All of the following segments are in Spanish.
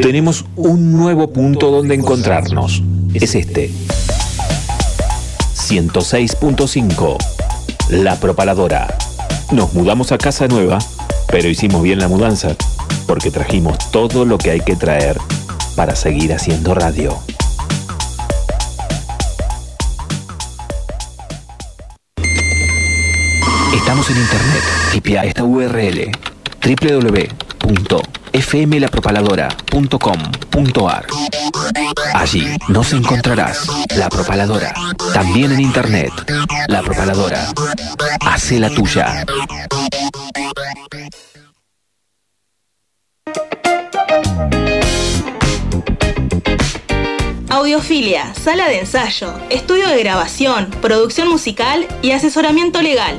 tenemos un nuevo punto donde encontrarnos. Es este. 106.5. La Propaladora. Nos mudamos a casa nueva, pero hicimos bien la mudanza, porque trajimos todo lo que hay que traer para seguir haciendo radio. Estamos en internet. Tipia esta URL www.fmlapropaladora.com.ar. Allí nos encontrarás La Propaladora, también en internet. La Propaladora. Hace la tuya. Audiofilia, sala de ensayo, estudio de grabación, producción musical y asesoramiento legal.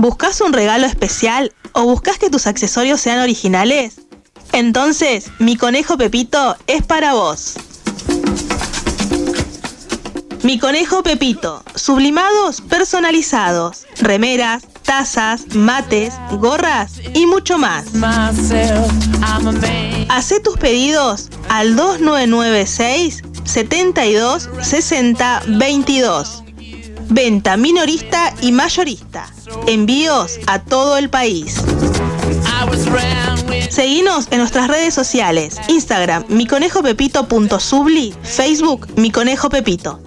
¿Buscas un regalo especial o buscas que tus accesorios sean originales? Entonces, mi conejo Pepito es para vos. Mi conejo Pepito, sublimados personalizados, remeras, tazas, mates, gorras y mucho más. Hacé tus pedidos al 2996 72 60 22. Venta minorista y mayorista. Envíos a todo el país. Seguinos en nuestras redes sociales, Instagram miconejopepito.subli, Facebook Mi Conejo Pepito.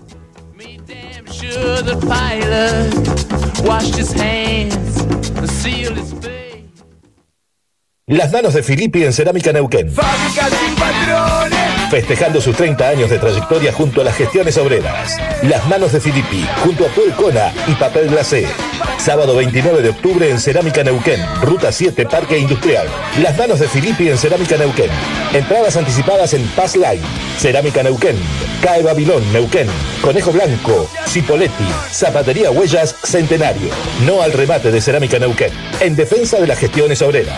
Las manos de Filippi en Cerámica Neuquén. Fábrica sin patrones. Festejando sus 30 años de trayectoria junto a las gestiones obreras. Las manos de Filippi, junto a Puelcona y Papel Glacé. Sábado 29 de octubre en Cerámica Neuquén, Ruta 7, Parque Industrial. Las manos de Filippi en Cerámica Neuquén. Entradas anticipadas en Pass Line. Cerámica Neuquén. CAE Babilón, Neuquén. Conejo Blanco, Cipoletti, Zapatería Huellas, Centenario. No al remate de Cerámica Neuquén. En defensa de las gestiones obreras.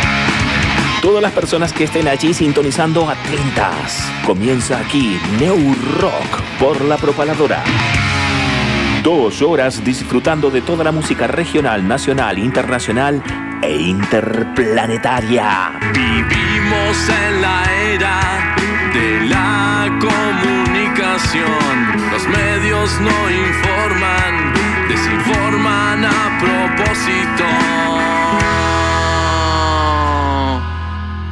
Todas las personas que estén allí sintonizando atentas. Comienza aquí New Rock por la propaladora. Dos horas disfrutando de toda la música regional, nacional, internacional e interplanetaria. Vivimos en la era de la comunicación. Los medios no informan, desinforman a propósito.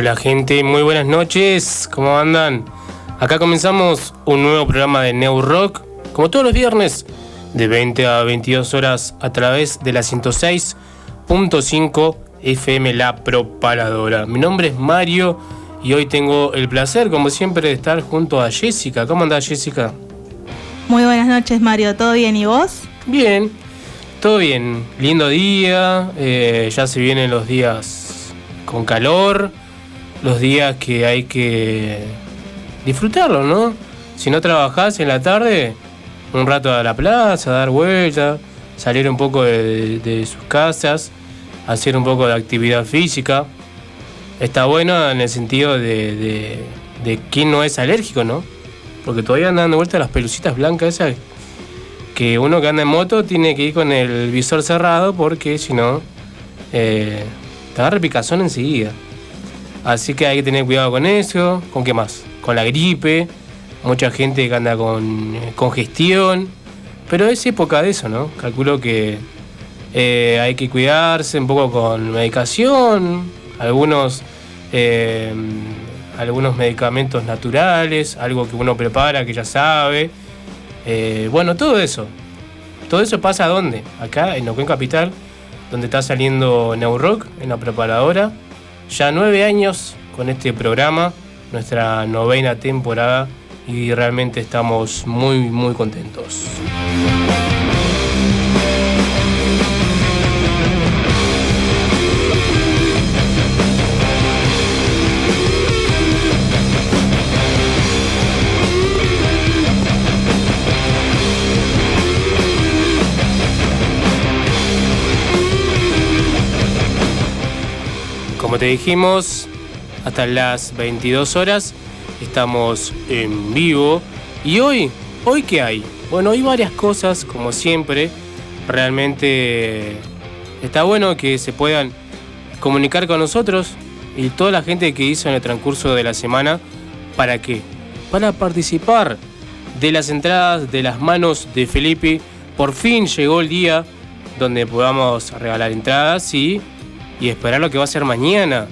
Hola gente, muy buenas noches, ¿cómo andan? Acá comenzamos un nuevo programa de New Rock, como todos los viernes, de 20 a 22 horas a través de la 106.5 FM La Propaladora. Mi nombre es Mario y hoy tengo el placer, como siempre, de estar junto a Jessica. ¿Cómo anda Jessica? Muy buenas noches, Mario. ¿Todo bien y vos? Bien, todo bien. Lindo día, eh, ya se vienen los días con calor, los días que hay que disfrutarlo, ¿no? Si no trabajás en la tarde, un rato a la plaza, dar vueltas, salir un poco de, sus casas, hacer un poco de actividad física. Está bueno en el sentido de, de, no es alérgico, ¿no? Porque todavía andan dando vueltas las pelucitas blancas esas que uno que anda en moto tiene que ir con el visor cerrado porque si no eh, te agarra picazón enseguida. Así que hay que tener cuidado con eso. ¿Con qué más? Con la gripe. Mucha gente que anda con eh, congestión. Pero es época de eso, ¿no? Calculo que eh, hay que cuidarse un poco con medicación. Algunos, eh, algunos medicamentos naturales. Algo que uno prepara, que ya sabe. Bueno, todo eso. Todo eso pasa ¿dónde? Acá en Neuquén Capital, donde está saliendo Neurock en la preparadora. Ya nueve años con este programa, nuestra novena temporada y realmente estamos muy, muy contentos. Te dijimos, hasta las 22 horas estamos en vivo. ¿Y hoy? ¿Hoy qué hay? Bueno, hay varias cosas, como siempre. Realmente está bueno que se puedan comunicar con nosotros y toda la gente que hizo en el transcurso de la semana. ¿Para qué? Para participar de las entradas de las manos de Felipe. Por fin llegó el día donde podamos regalar entradas y y esperar lo que va a ser mañana,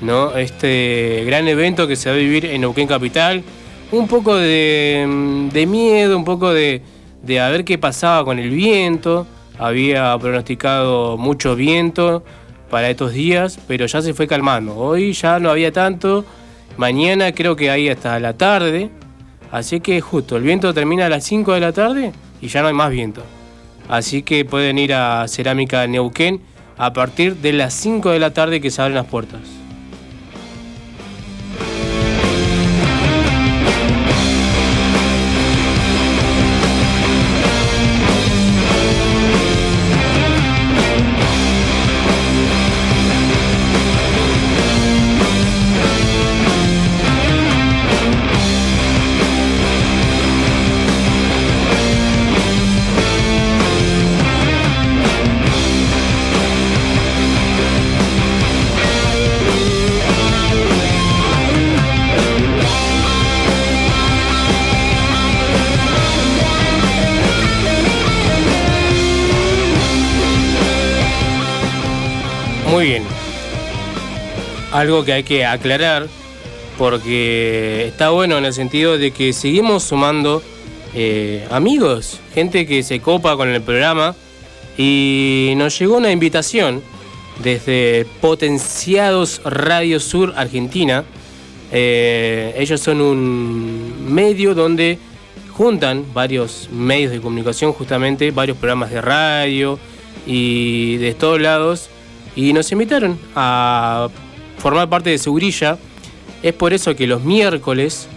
¿no? Este gran evento que se va a vivir en Neuquén Capital. Un poco de, miedo, un poco de, de a ver qué pasaba con el viento. Había pronosticado mucho viento para estos días, pero ya se fue calmando. Hoy ya no había tanto. Mañana creo que hay hasta la tarde. Así que justo, el viento termina a las 5 de la tarde y ya no hay más viento. Así que pueden ir a Cerámica Neuquén a partir de las 5 de la tarde que se abren las puertas. Algo que hay que aclarar porque está bueno en el sentido de que seguimos sumando eh, amigos, gente que se copa con el programa y nos llegó una invitación desde Potenciados Radio Sur Argentina. Eh, ellos son un medio donde juntan varios medios de comunicación, justamente varios programas de radio y de todos lados, y nos invitaron a formar parte de su grilla. Es por eso que los miércoles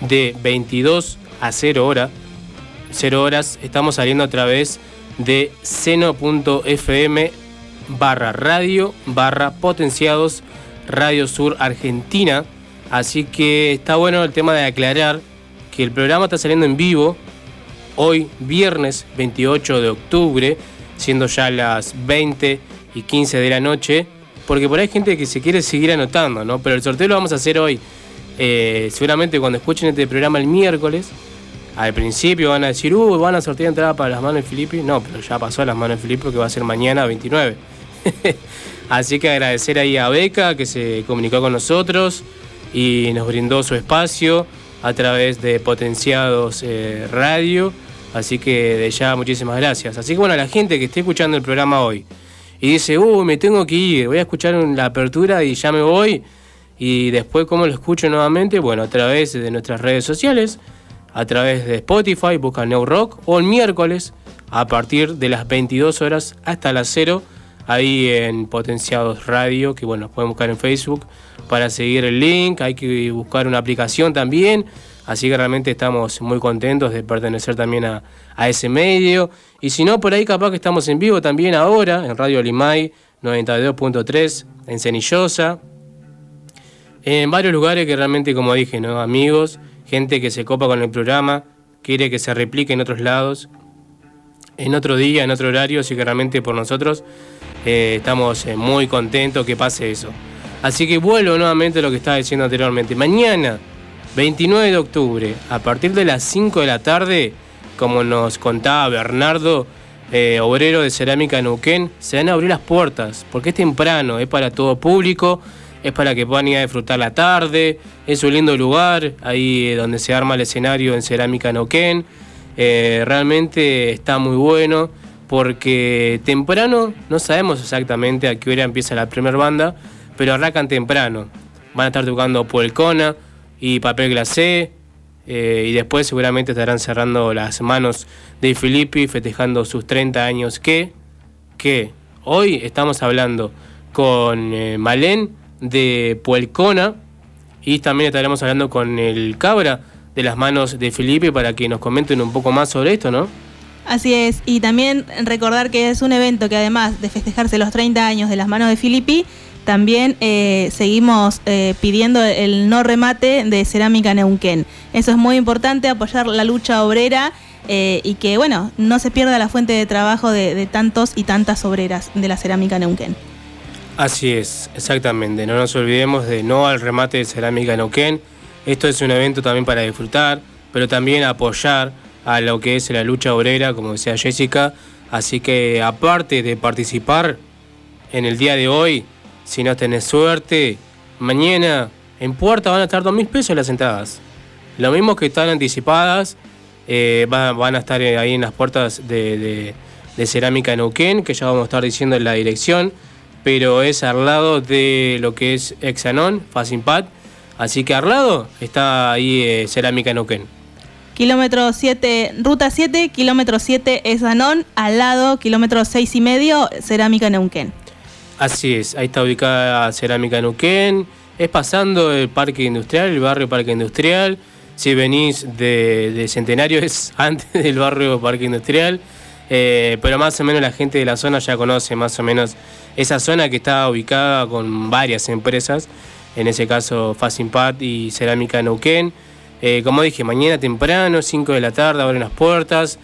de 22 a 0 hora, 0 horas, estamos saliendo a través de seno.fm barra radio barra potenciados Radio Sur Argentina. Así que está bueno el tema de aclarar que el programa está saliendo en vivo hoy, viernes 28 de octubre, siendo ya las 20 y 15 de la noche porque por ahí hay gente que se quiere seguir anotando, ¿no? Pero el sorteo lo vamos a hacer hoy. Eh, seguramente cuando escuchen este programa el miércoles, al principio van a decir, uh, van a sortear entrada para las manos de Filipe. No, pero ya pasó a las manos de Filipe que va a ser mañana 29. Así que agradecer ahí a Beca que se comunicó con nosotros y nos brindó su espacio a través de Potenciados eh, Radio. Así que de ya muchísimas gracias. Así que bueno, a la gente que esté escuchando el programa hoy, y dice, uh, me tengo que ir, voy a escuchar la apertura y ya me voy. Y después, ¿cómo lo escucho nuevamente? Bueno, a través de nuestras redes sociales, a través de Spotify, busca New Rock, o el miércoles, a partir de las 22 horas hasta las 0, ahí en Potenciados Radio, que bueno, pueden buscar en Facebook para seguir el link, hay que buscar una aplicación también, así que realmente estamos muy contentos de pertenecer también a, a ese medio. Y si no, por ahí capaz que estamos en vivo también ahora, en Radio Limay 92.3, en Cenillosa, en varios lugares que realmente, como dije, amigos, gente que se copa con el programa, quiere que se replique en otros lados, en otro día, en otro horario, así que realmente por nosotros eh, estamos eh, muy contentos que pase eso. Así que vuelvo nuevamente a lo que estaba diciendo anteriormente. Mañana, 29 de octubre, a partir de las 5 de la tarde, como nos contaba Bernardo, eh, obrero de cerámica Neuquén, se van a abrir las puertas, porque es temprano, es para todo público, es para que puedan ir a disfrutar la tarde, es un lindo lugar, ahí donde se arma el escenario en cerámica Neuquén, eh, realmente está muy bueno, porque temprano no sabemos exactamente a qué hora empieza la primera banda, pero arrancan temprano, van a estar tocando Puelcona y Papel Glacé, eh, y después seguramente estarán cerrando las manos de Filippi festejando sus 30 años que, que hoy estamos hablando con eh, Malén de Puelcona y también estaremos hablando con el Cabra de las manos de Filippi para que nos comenten un poco más sobre esto, ¿no? Así es, y también recordar que es un evento que además de festejarse los 30 años de las manos de Filippi, también eh, seguimos eh, pidiendo el no remate de Cerámica Neuquén. Eso es muy importante, apoyar la lucha obrera eh, y que, bueno, no se pierda la fuente de trabajo de, de tantos y tantas obreras de la Cerámica Neuquén. Así es, exactamente. No nos olvidemos de no al remate de Cerámica Neuquén. Esto es un evento también para disfrutar, pero también apoyar a lo que es la lucha obrera, como decía Jessica. Así que aparte de participar en el día de hoy, si no tenés suerte, mañana en puerta van a estar dos mil pesos las entradas. Lo mismo que están anticipadas, eh, va- van a estar ahí en las puertas de, de- de Cerámica Neuquén, que ya vamos a estar diciendo la dirección, pero es al lado de lo que es Exanon, Facimpat. Así que al lado está ahí eh, Cerámica Neuquén. Kilómetro 7, ruta 7, kilómetro 7 es al lado, kilómetro 6 y medio, Cerámica Neuquén. Así es, ahí está ubicada Cerámica Neuquén, es pasando el Parque Industrial, el barrio Parque Industrial. Si venís de, Centenario es antes del barrio Parque Industrial, eh, pero más o menos la gente de la zona ya conoce más o menos esa zona que está ubicada con varias empresas, en ese caso Facimpat y Cerámica Neuquén. Eh, como dije, mañana temprano, 5 de la tarde, abren las puertas,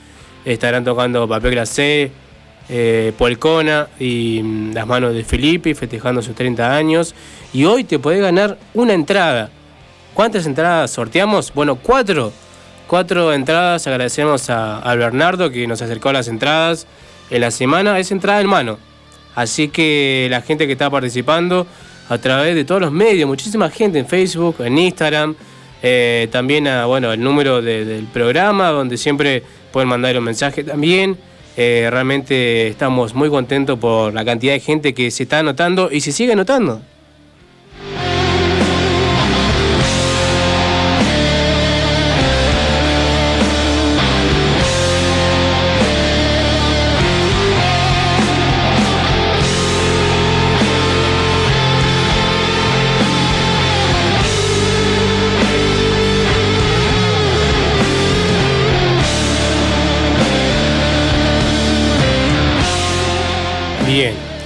estarán tocando papel glacé, eh, Polcona y mm, las manos de Filippi festejando sus 30 años. Y hoy te podés ganar una entrada. ¿Cuántas entradas sorteamos? Bueno, cuatro. Cuatro entradas. Agradecemos a, a Bernardo que nos acercó las entradas en la semana. Es entrada en mano. Así que la gente que está participando a través de todos los medios, muchísima gente en Facebook, en Instagram, eh, también a, bueno, el número de- del programa, donde siempre pueden mandar un mensaje también. Eh, realmente estamos muy contentos por la cantidad de gente que se está anotando y se sigue anotando.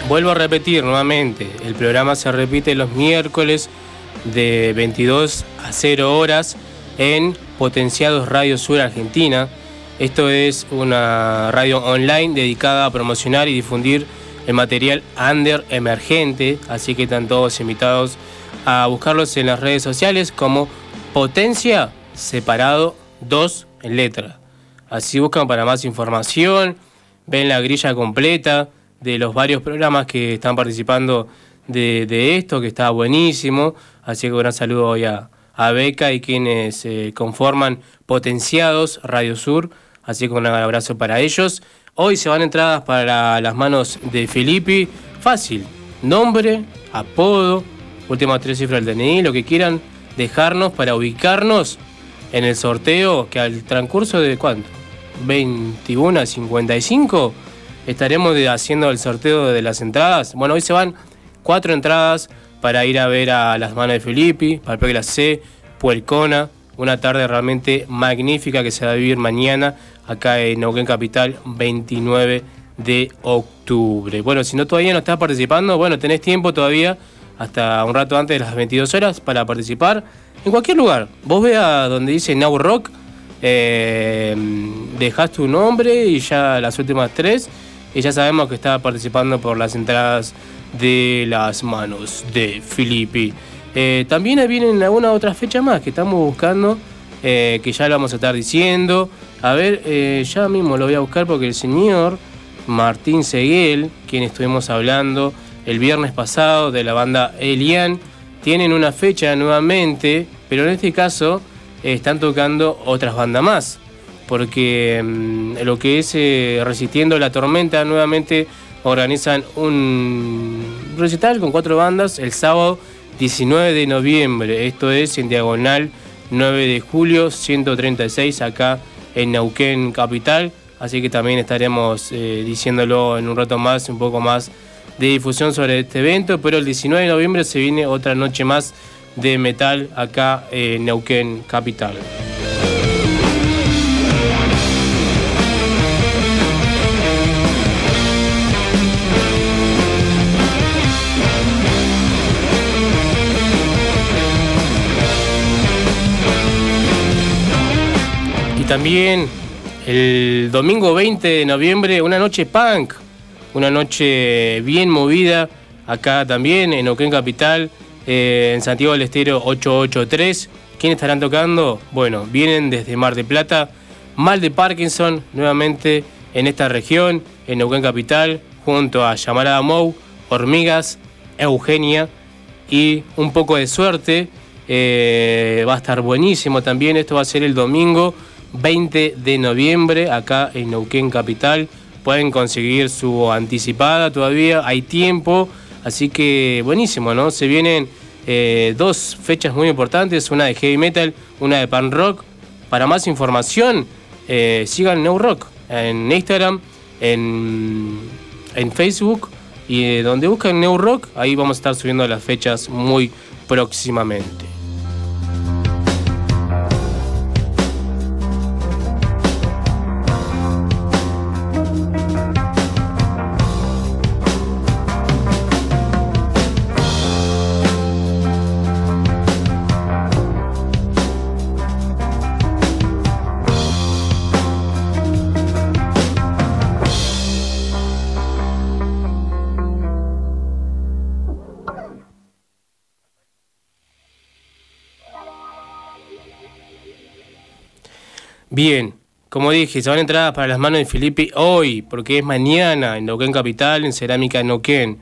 Vuelvo a repetir nuevamente, el programa se repite los miércoles de 22 a 0 horas en Potenciados Radio Sur Argentina. Esto es una radio online dedicada a promocionar y difundir el material under emergente, así que están todos invitados a buscarlos en las redes sociales como Potencia separado 2 en letra. Así buscan para más información, ven la grilla completa de los varios programas que están participando de, esto, que está buenísimo. Así que un gran saludo hoy a, a Beca y quienes eh, conforman Potenciados Radio Sur. Así que un abrazo para ellos. Hoy se van entradas para las manos de Filippi. Fácil. Nombre, apodo, últimas tres cifras del DNI, lo que quieran dejarnos para ubicarnos en el sorteo que al transcurso de cuánto? 21 a 55 estaremos haciendo el sorteo de las entradas. Bueno, hoy se van cuatro entradas para ir a ver a las manos de Filippi, Palpegla C, Puelcona. Una tarde realmente magnífica que se va a vivir mañana acá en Neuquén Capital, 29 de octubre. Bueno, si no todavía no estás participando, bueno, tenés tiempo todavía hasta un rato antes de las 22 horas para participar en cualquier lugar. Vos veas donde dice Now Rock, eh, dejás tu nombre y ya las últimas tres, y ya sabemos que está participando por las entradas de las manos de Filippi. Eh, también vienen alguna otra fecha más que estamos buscando, eh, que ya lo vamos a estar diciendo. A ver, eh, ya mismo lo voy a buscar porque el señor Martín Seguel, quien estuvimos hablando el viernes pasado de la banda Elian, tienen una fecha nuevamente, pero en este caso están tocando otras bandas más, porque mm, lo que es eh, Resistiendo la Tormenta nuevamente organizan un recital con cuatro bandas el sábado 19 de noviembre, esto es en diagonal 9 de julio 136 acá en Neuquén Capital. Así que también estaremos eh, diciéndolo en un rato más, un poco más de difusión sobre este evento. Pero el 19 de noviembre se viene otra noche más de metal acá en Neuquén Capital. También el domingo 20 de noviembre, una noche punk, una noche bien movida, acá también en Neuquén Capital, eh, en Santiago del Estero 883. ¿Quiénes estarán tocando? Bueno, vienen desde Mar de Plata, Mal de Parkinson, nuevamente en esta región, en Neuquén Capital, junto a Llamarada Mou, Hormigas, Eugenia y un poco de suerte. eh, va a estar buenísimo también, esto va a ser el domingo 20 de noviembre acá en Neuquén Capital. Pueden conseguir su anticipada todavía, hay tiempo, así que buenísimo, ¿no? Se vienen eh, dos fechas muy importantes, una de heavy metal, una de pan rock. Para más información, eh, sigan New Rock en Instagram, en, en Facebook y eh, donde buscan New Rock, ahí vamos a estar subiendo las fechas muy próximamente. Bien, como dije, se van entradas para las manos de Felipe hoy, porque es mañana en Neuquén Capital, en Cerámica Neuquén.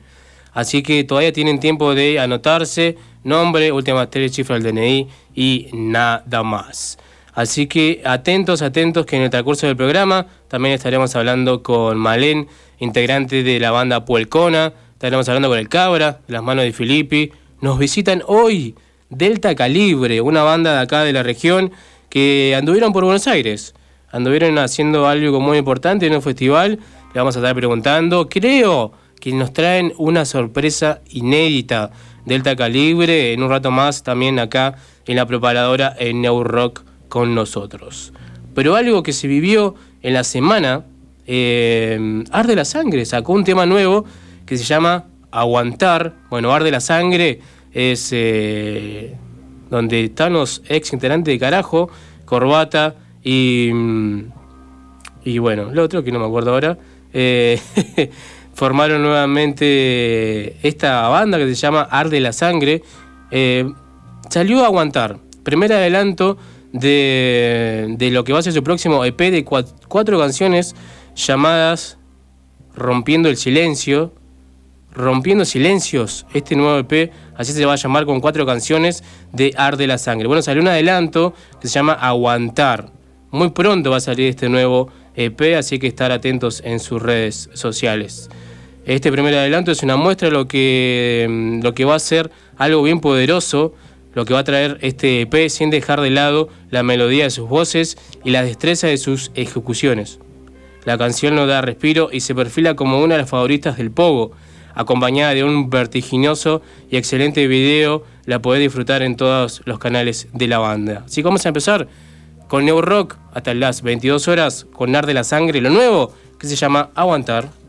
Así que todavía tienen tiempo de anotarse, nombre, últimas tres cifras del DNI y nada más. Así que atentos, atentos, que en el transcurso del programa también estaremos hablando con Malén, integrante de la banda Puelcona, estaremos hablando con el Cabra, las manos de Filippi. Nos visitan hoy Delta Calibre, una banda de acá de la región que anduvieron por Buenos Aires. Anduvieron haciendo algo muy importante en un festival. Le vamos a estar preguntando. Creo que nos traen una sorpresa inédita. Delta Calibre, en un rato más también acá en la preparadora en New Rock con nosotros. Pero algo que se vivió en la semana, eh, Arde la Sangre sacó un tema nuevo que se llama Aguantar. Bueno, Arde la Sangre es eh, donde los ex integrantes de Carajo, Corbata y. mm, Y bueno, lo otro que no me acuerdo ahora. eh, formaron nuevamente esta banda que se llama Arde la Sangre. Eh, salió a aguantar. Primer adelanto de, de lo que va a ser su próximo EP de cua- cuatro canciones llamadas Rompiendo el Silencio. Rompiendo Silencios, este nuevo EP, así se va a llamar con cuatro canciones de Arde la Sangre. Bueno, salió un adelanto que se llama Aguantar. Muy pronto va a salir este nuevo EP, así que estar atentos en sus redes sociales. Este primer adelanto es una muestra de lo que, mm, lo que va a ser algo bien poderoso, lo que va a traer este EP sin dejar de lado la melodía de sus voces y la destreza de sus ejecuciones. La canción no da respiro y se perfila como una de las favoritas del Pogo, acompañada de un vertiginoso y excelente video, la podés disfrutar en todos los canales de la banda. Así que vamos a empezar con New Rock hasta las 22 horas con Nar de la Sangre, lo nuevo que se llama Aguantar.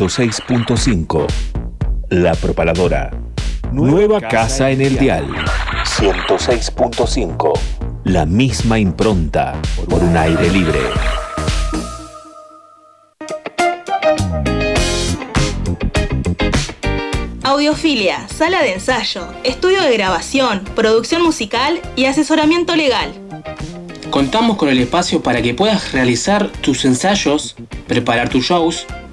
...106.5... La Propaladora. Nueva casa en el dial. 106.5. La misma impronta por un aire libre. Audiofilia, sala de ensayo, estudio de grabación, producción musical y asesoramiento legal. Contamos con el espacio para que puedas realizar tus ensayos, preparar tus shows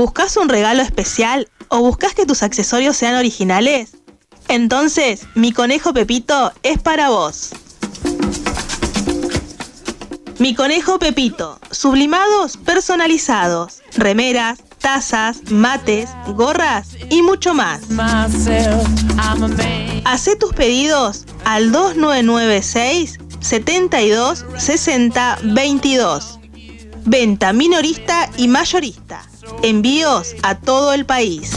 ¿Buscas un regalo especial o buscas que tus accesorios sean originales? Entonces, mi conejo Pepito es para vos. Mi conejo Pepito, sublimados personalizados, remeras, tazas, mates, gorras y mucho más. Hacé tus pedidos al 2996 72 60 22. Venta minorista y mayorista. Envíos a todo el país.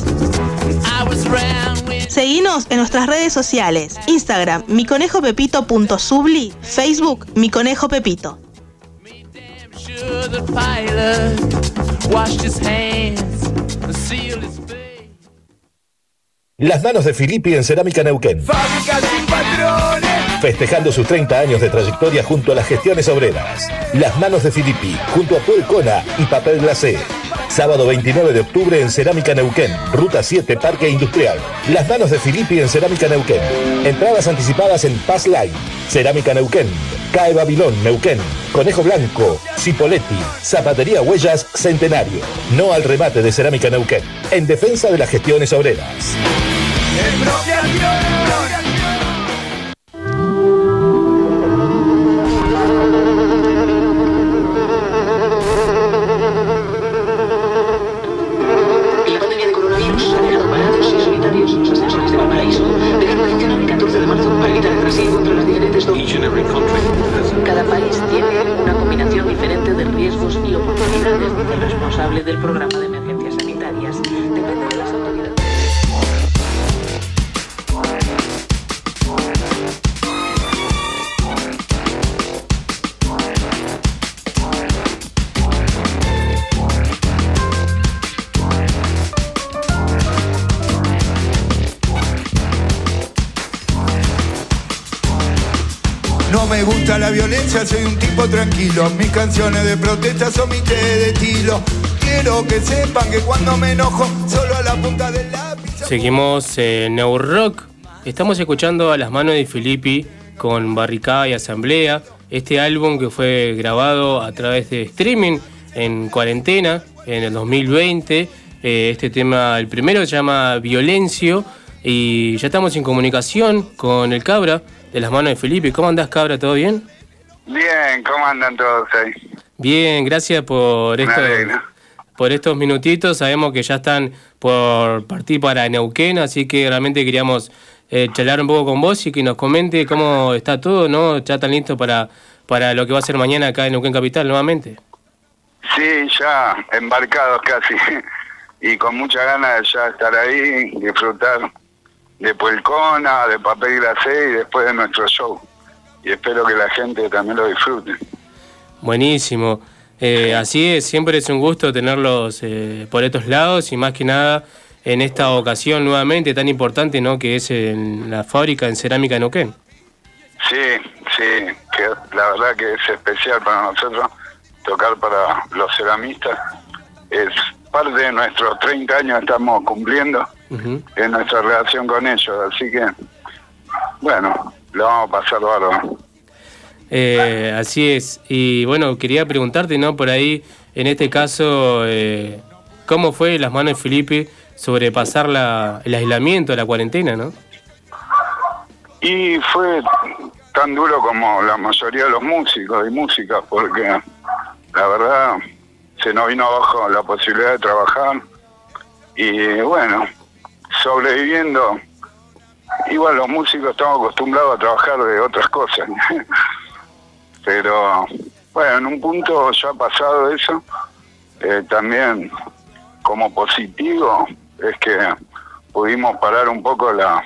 Seguinos en nuestras redes sociales. Instagram, miconejopepito.subli, Facebook, mi conejo Pepito. Las manos de Filippi en Cerámica Neuquén. Fábrica sin patrones. Festejando sus 30 años de trayectoria junto a las gestiones obreras. Las manos de Filippi, junto a Puelcona y Papel Glacé. Sábado 29 de octubre en Cerámica Neuquén, Ruta 7, Parque Industrial. Las manos de Filippi en Cerámica Neuquén. Entradas anticipadas en Pass Line. Cerámica Neuquén. CAE Babilón, Neuquén, Conejo Blanco, Cipoletti, Zapatería Huellas, Centenario. No al remate de Cerámica Neuquén, en defensa de las gestiones obreras. Cada país tiene una combinación diferente de riesgos y oportunidades, dice el responsable del programa de la violencia, soy un tipo tranquilo. Mis canciones de protesta son mi té de estilo. Quiero que sepan que cuando me enojo, solo a la punta del lápiz. Seguimos en New Rock. Estamos escuchando a las manos de Filippi con Barricada y Asamblea. Este álbum que fue grabado a través de streaming en cuarentena en el 2020. Eh, este tema, el primero se llama Violencio. Y ya estamos en comunicación con el Cabra de las manos de Felipe. ¿Cómo andás, Cabra? ¿Todo bien? Bien, ¿cómo andan todos ahí? Bien, gracias por esto, por estos minutitos. Sabemos que ya están por partir para Neuquén, así que realmente queríamos eh, charlar un poco con vos y que nos comente cómo está todo, ¿no? Ya están listos para, para lo que va a ser mañana acá en Neuquén Capital nuevamente. Sí, ya embarcados casi. Y con muchas ganas de ya estar ahí, disfrutar de Puelcona, de Papel Glacé y después de nuestro show. Y espero que la gente también lo disfrute. Buenísimo. Eh, así es, siempre es un gusto tenerlos eh, por estos lados y más que nada en esta ocasión nuevamente tan importante, ¿no? Que es en la fábrica en cerámica Neuquén. Sí, sí, que la verdad que es especial para nosotros tocar para los ceramistas. Es parte de nuestros 30 años estamos cumpliendo en nuestra relación con ellos, así que, bueno, lo vamos a pasar bárbaro. Eh, así es. Y bueno, quería preguntarte, ¿no? Por ahí, en este caso, eh, ¿cómo fue las manos de Felipe sobrepasar la, el aislamiento, la cuarentena, no? Y fue tan duro como la mayoría de los músicos y músicas, porque la verdad se nos vino abajo la posibilidad de trabajar y bueno, sobreviviendo. Igual los músicos estamos acostumbrados a trabajar de otras cosas, pero bueno, en un punto ya ha pasado eso, eh, también como positivo es que pudimos parar un poco la,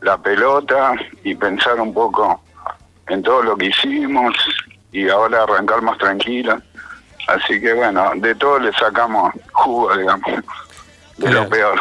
la pelota y pensar un poco en todo lo que hicimos y ahora arrancar más tranquila. Así que bueno, de todo le sacamos jugo, digamos, de lo peor.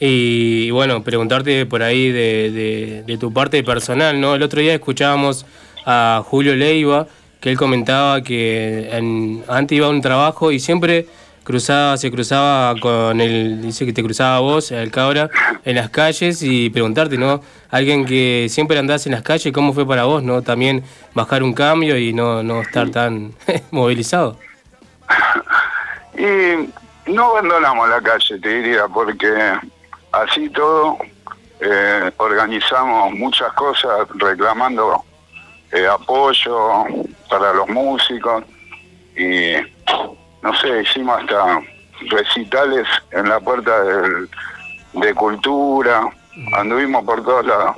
Y bueno, preguntarte por ahí de, de- de tu parte personal, ¿no? El otro día escuchábamos a Julio Leiva, que él comentaba que en- antes iba a un trabajo y siempre cruzaba, se cruzaba con el, dice que te cruzaba vos, el cabra, en las calles y preguntarte, ¿no? Alguien que siempre andás en las calles, ¿cómo fue para vos, no? También bajar un cambio y no, no estar tan movilizado. Y no abandonamos la calle, te diría, porque así todo eh, organizamos muchas cosas reclamando eh, apoyo para los músicos. Y no sé, hicimos hasta recitales en la puerta del- de cultura, anduvimos por todos lados.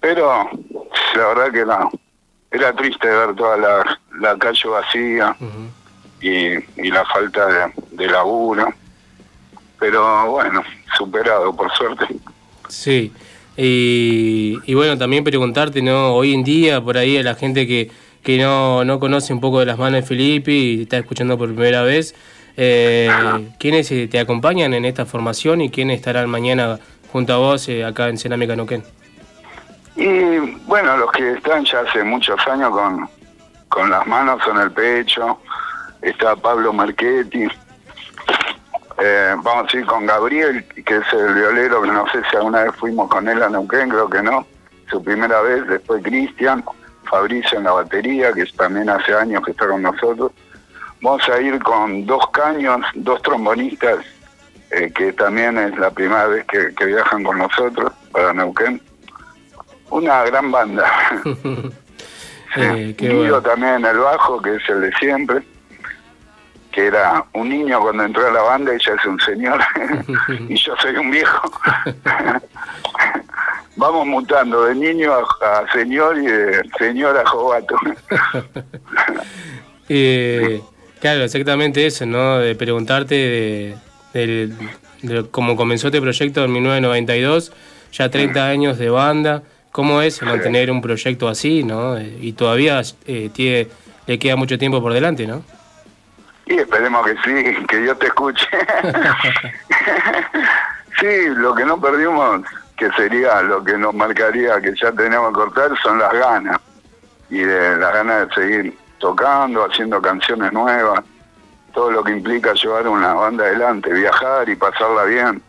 Pero la verdad que era triste ver toda la, la calle vacía y, y la falta de, de laburo. Pero bueno, superado por suerte. Sí, y, y bueno, también preguntarte, ¿no? Hoy en día, por ahí, a la gente que, que no, no conoce un poco de las manos de Felipe y está escuchando por primera vez, eh, ¿quiénes eh, te acompañan en esta formación y quiénes estarán mañana junto a vos eh, acá en Cerámica Neuquén? Y bueno, los que están ya hace muchos años con, con las manos en el pecho, está Pablo Marchetti, eh, vamos a ir con Gabriel, que es el violero, que no sé si alguna vez fuimos con él a Neuquén, creo que no, su primera vez, después Cristian, Fabricio en la batería, que también hace años que está con nosotros. Vamos a ir con dos caños, dos trombonistas, eh, que también es la primera vez que, que viajan con nosotros para Neuquén. Una gran banda. Eh, qué bueno. también el bajo, que es el de siempre, que era un niño cuando entró a la banda y ya es un señor, y yo soy un viejo. Vamos mutando de niño a, a señor y de señor a jovato. Eh, claro, exactamente eso, ¿no? De preguntarte de, de cómo comenzó este proyecto en 1992, ya 30 años de banda, ¿cómo es mantener un proyecto así, ¿no? Y todavía eh, tiene, le queda mucho tiempo por delante, ¿no? Y esperemos que sí, que Dios te escuche. sí, lo que no perdimos, que sería lo que nos marcaría que ya tenemos que cortar, son las ganas. Y de las ganas de seguir tocando, haciendo canciones nuevas, todo lo que implica llevar una banda adelante, viajar y pasarla bien.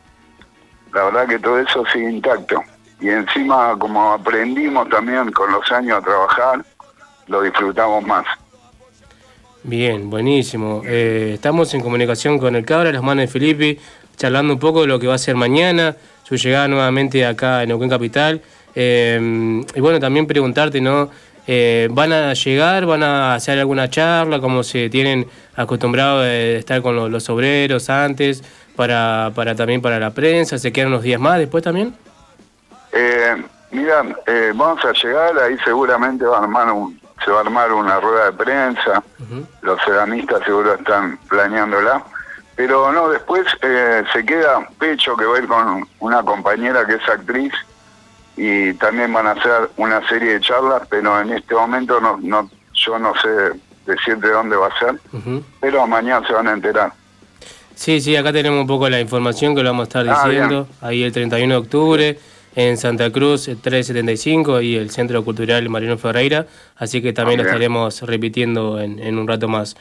La verdad que todo eso sigue intacto. Y encima, como aprendimos también con los años a trabajar, lo disfrutamos más. Bien, buenísimo. Eh, estamos en comunicación con el Cabra, las manos de Felipe, charlando un poco de lo que va a ser mañana, su llegada nuevamente acá en Neuquén Capital. Eh, y bueno, también preguntarte, ¿no? Eh, ¿Van a llegar, van a hacer alguna charla, como se tienen acostumbrado de estar con los, obreros antes, para, para también para la prensa? ¿Se quedan unos días más después también? Eh, mira, eh, vamos a llegar, ahí seguramente va a armar un- se va a armar una rueda de prensa, los ceramistas seguro están planeándola, pero no, después eh, se queda Pecho que va a ir con una compañera que es actriz y también van a hacer una serie de charlas, pero en este momento no, no yo no sé decirte dónde va a ser, pero mañana se van a enterar. Sí, sí, acá tenemos un poco la información que lo vamos a estar Ah, diciendo. Ahí el 31 de octubre, en Santa Cruz, el 375, y el Centro Cultural Mariano Ferreira. Así que también Ah, lo estaremos repitiendo en, en un rato más.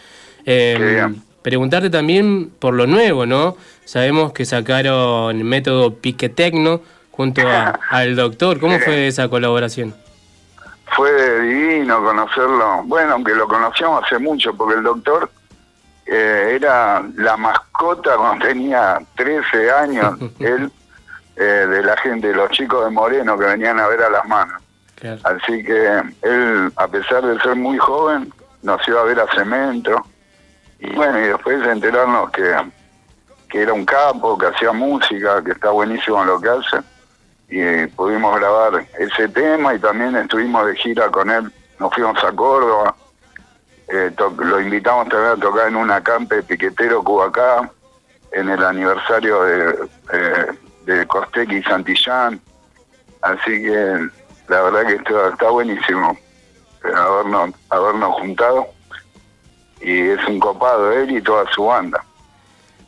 Eh, preguntarte también por lo nuevo, ¿no? Sabemos que sacaron el método Pique Tecno junto a- al doctor. ¿Cómo fue esa colaboración? Fue divino conocerlo. Bueno, aunque lo conocíamos hace mucho, porque el doctor eh, era la mascota cuando tenía 13 años, él, eh, de la gente, los chicos de Moreno que venían a ver a las manos. Así que él, a pesar de ser muy joven, nos iba a ver a Cemento. Y bueno, y después de enterarnos que, que era un capo, que hacía música, que está buenísimo en lo que hace. Y pudimos grabar ese tema y también estuvimos de gira con él. Nos fuimos a Córdoba. Eh, lo invitamos también a tocar en una campe piquetero Cubacá, en el aniversario de, eh, de Costequi y Santillán. Así que la verdad que está, está buenísimo habernos, habernos juntado. Y es un copado él y toda su banda.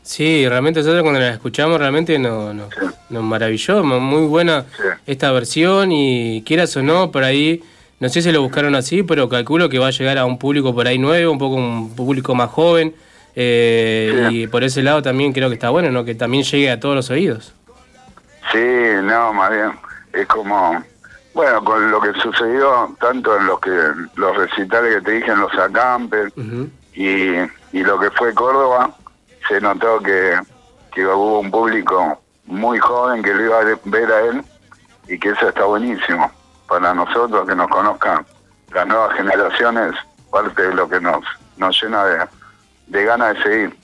Sí, realmente nosotros cuando la escuchamos realmente nos, nos, nos maravilló, mu- muy buena esta versión y quieras o no, por ahí, no sé si lo buscaron así, pero calculo que va a llegar a un público por ahí nuevo, un poco un público más joven eh, y por ese lado también creo que está bueno, ¿no? que también llegue a todos los oídos. Sí, no, más bien. Es como, bueno, con lo que sucedió tanto en los que los recitales que te dije en los acampes y, y lo que fue Córdoba, se notó que, que hubo un público muy joven que lo iba a ver a él y que eso está buenísimo para nosotros que nos conozcan las nuevas generaciones, parte de lo que nos, nos llena de, de ganas de seguir.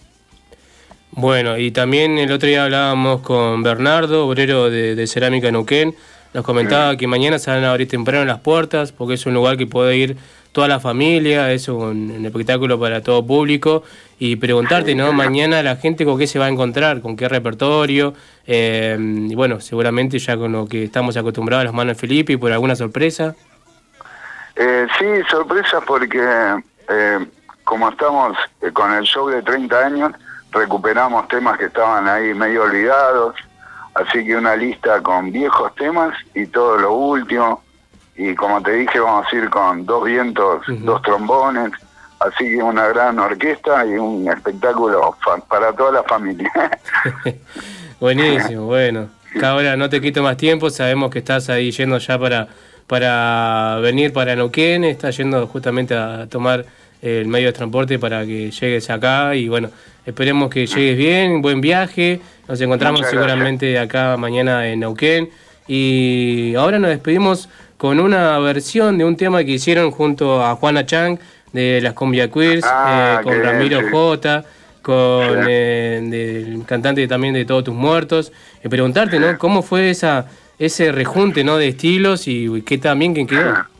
Bueno, y también el otro día hablábamos con Bernardo, obrero de, de Cerámica Neuquén, nos comentaba que mañana se van a abrir temprano las puertas porque es un lugar que puede ir toda la familia, es un, un espectáculo para todo público y preguntarte, ¿no? Mañana la gente con qué se va a encontrar, con qué repertorio, eh, y bueno, seguramente ya con lo que estamos acostumbrados a las manos de Felipe y por alguna sorpresa. Eh, sí, sorpresas porque eh, como estamos eh, con el show de 30 años, recuperamos temas que estaban ahí medio olvidados, así que una lista con viejos temas y todo lo último. Y como te dije, vamos a ir con dos vientos, dos trombones, así que una gran orquesta y un espectáculo para toda la familia. Buenísimo, bueno. Ahora no te quito más tiempo, sabemos que estás ahí yendo ya para, para venir para Neuquén, está yendo justamente a tomar el medio de transporte para que llegues acá y bueno, esperemos que llegues bien, buen viaje, nos encontramos seguramente acá mañana en Neuquén y ahora nos despedimos con una versión de un tema que hicieron junto a Juana Chang de las Combia Queers, Ah, eh, con bien, Ramiro sí. J, con eh, del cantante también de Todos Tus Muertos, y preguntarte, ¿no? ¿Cómo fue esa ese rejunte, ¿no? De estilos y, y qué que quedó.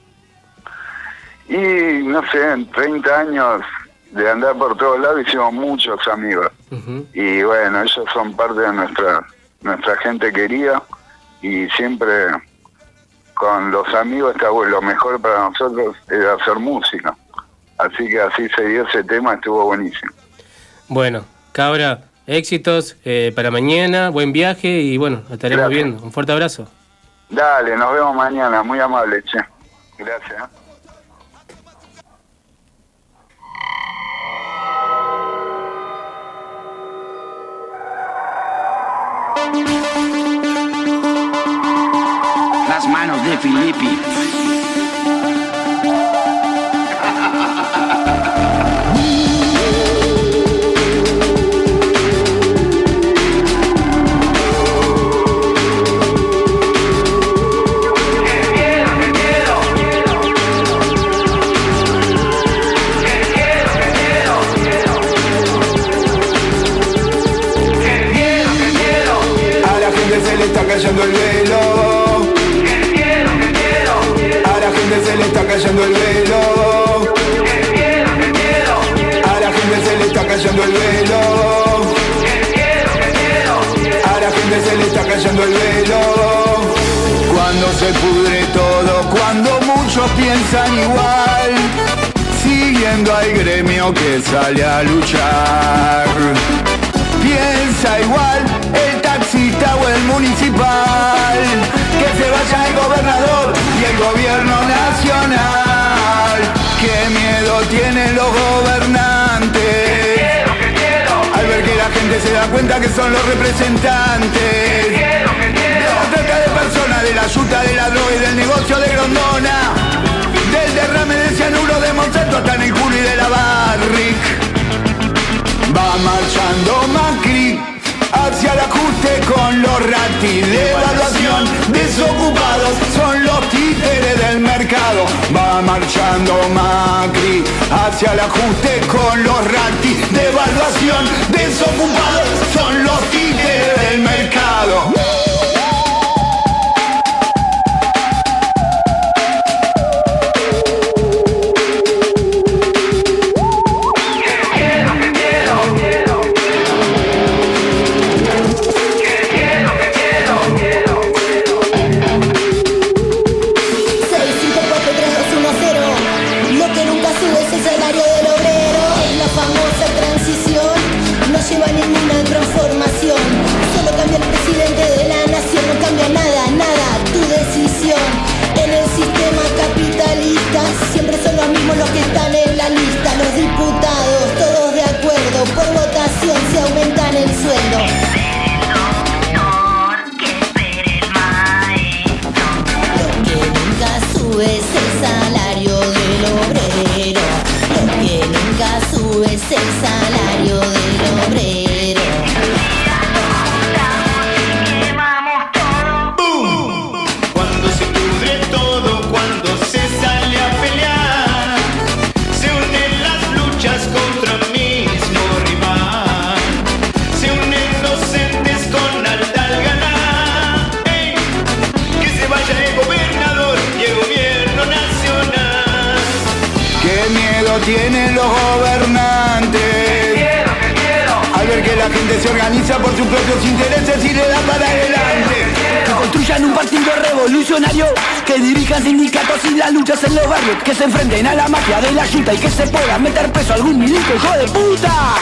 Y no sé, en 30 años de andar por todos lados hicimos muchos amigos. Y bueno, ellos son parte de nuestra, nuestra gente querida y siempre con los amigos está bueno, lo mejor para nosotros es hacer música. Así que así se dio ese tema, estuvo buenísimo. Bueno, Cabra, éxitos eh, para mañana, buen viaje y bueno, estaremos Gracias. viendo. Un fuerte abrazo. Dale, nos vemos mañana, muy amable, che. Gracias. Las manos de Filippi. Cayendo el velo. Cayendo el velo. A la gente se le está cayendo el velo. A la gente se le está cayendo el velo. Cuando se pudre todo, cuando muchos piensan igual, siguiendo al gremio que sale a luchar. Piensa igual el taxista o el municipal, que se vaya el gobernador y el gobierno nacional. Qué miedo tienen los gobernantes al ver que la gente se da cuenta que son los representantes de la trata de personas, de la yuta, de la droga y del negocio de Grondona, del derrame de cianuro de Monsanto hasta en el culo y de la Barrick. Va marchando Macri hacia el ajuste con los ratis de evaluación. Desocupados son los títeres del mercado. Va marchando Macri hacia el ajuste con los ratis de evaluación. Desocupados son los títeres del mercado. Y las luchas en los barrios Que se enfrenten a la mafia de la yuta Y que se pueda meter preso a algún milico hijo de puta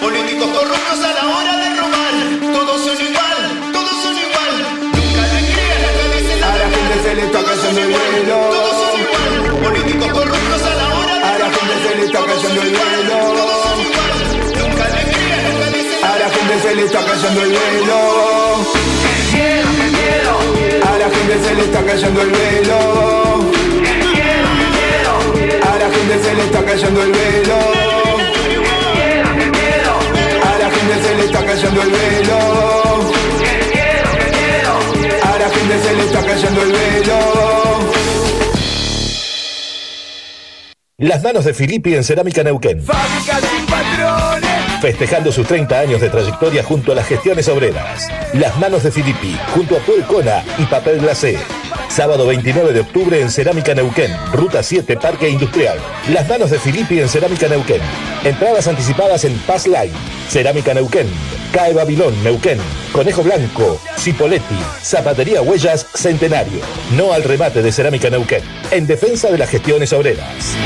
Políticos corruptos a la hora de robar. Todos son igual, todos son igual. Nunca le crea la cabeza en la A la gente se le está cayendo el velo. Todos son igual. Políticos corruptos a la hora de A la gente se le está cayendo el velo. Todos son igual. Nunca le crea la cabeza A la gente se le está cayendo el velo. A la gente se le está cayendo el velo. A la gente se le está cayendo el velo. A la gente se le está cayendo el velo. A la gente se le está cayendo el velo. Las manos de Filippi en Cerámica Neuquén. Fábrica sin patrones. Festejando sus 30 años de trayectoria junto a las gestiones obreras. Las manos de Filippi, junto a Puelcona y Papel Glacé. Sábado 29 de octubre en Cerámica Neuquén, Ruta 7, Parque Industrial. Las manos de Filippi en Cerámica Neuquén. Entradas anticipadas en Paz Line. Cerámica Neuquén. CAE Babilón, Neuquén. Conejo Blanco, Cipoletti, Zapatería Huellas, Centenario. No al remate de Cerámica Neuquén. En defensa de las gestiones obreras.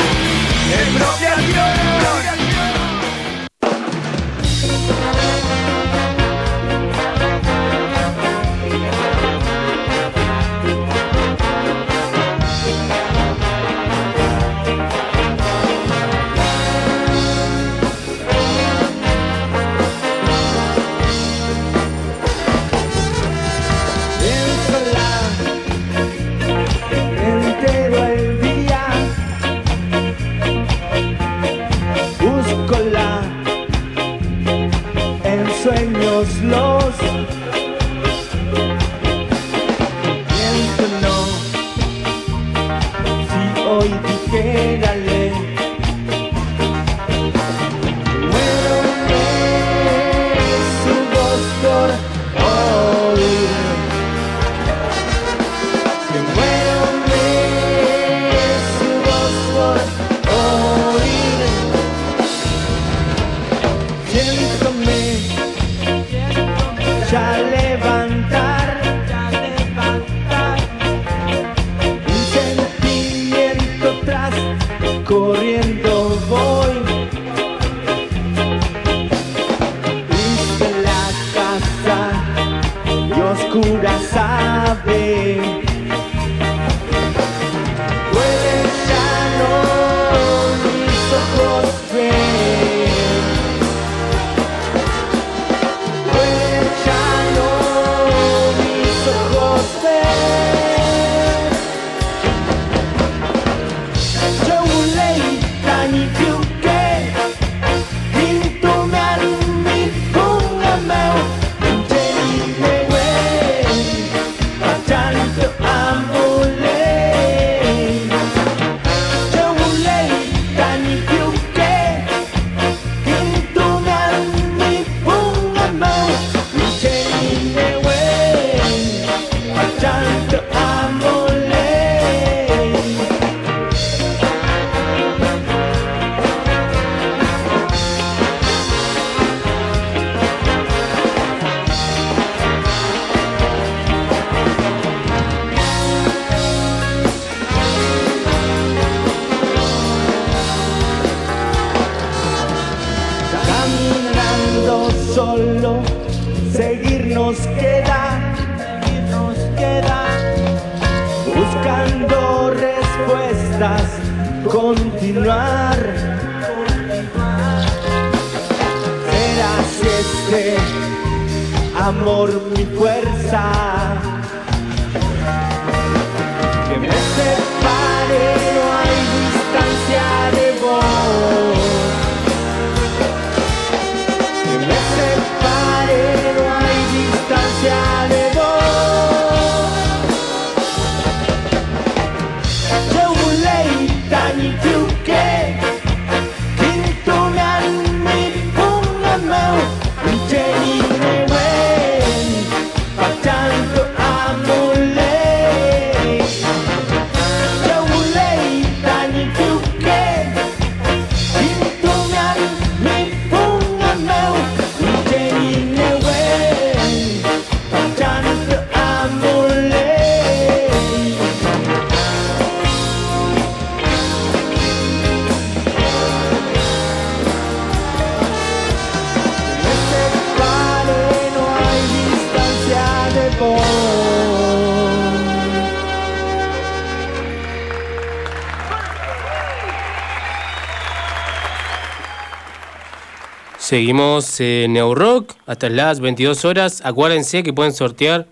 Seguimos en New Rock hasta las 22 horas. Acuérdense que pueden sortear,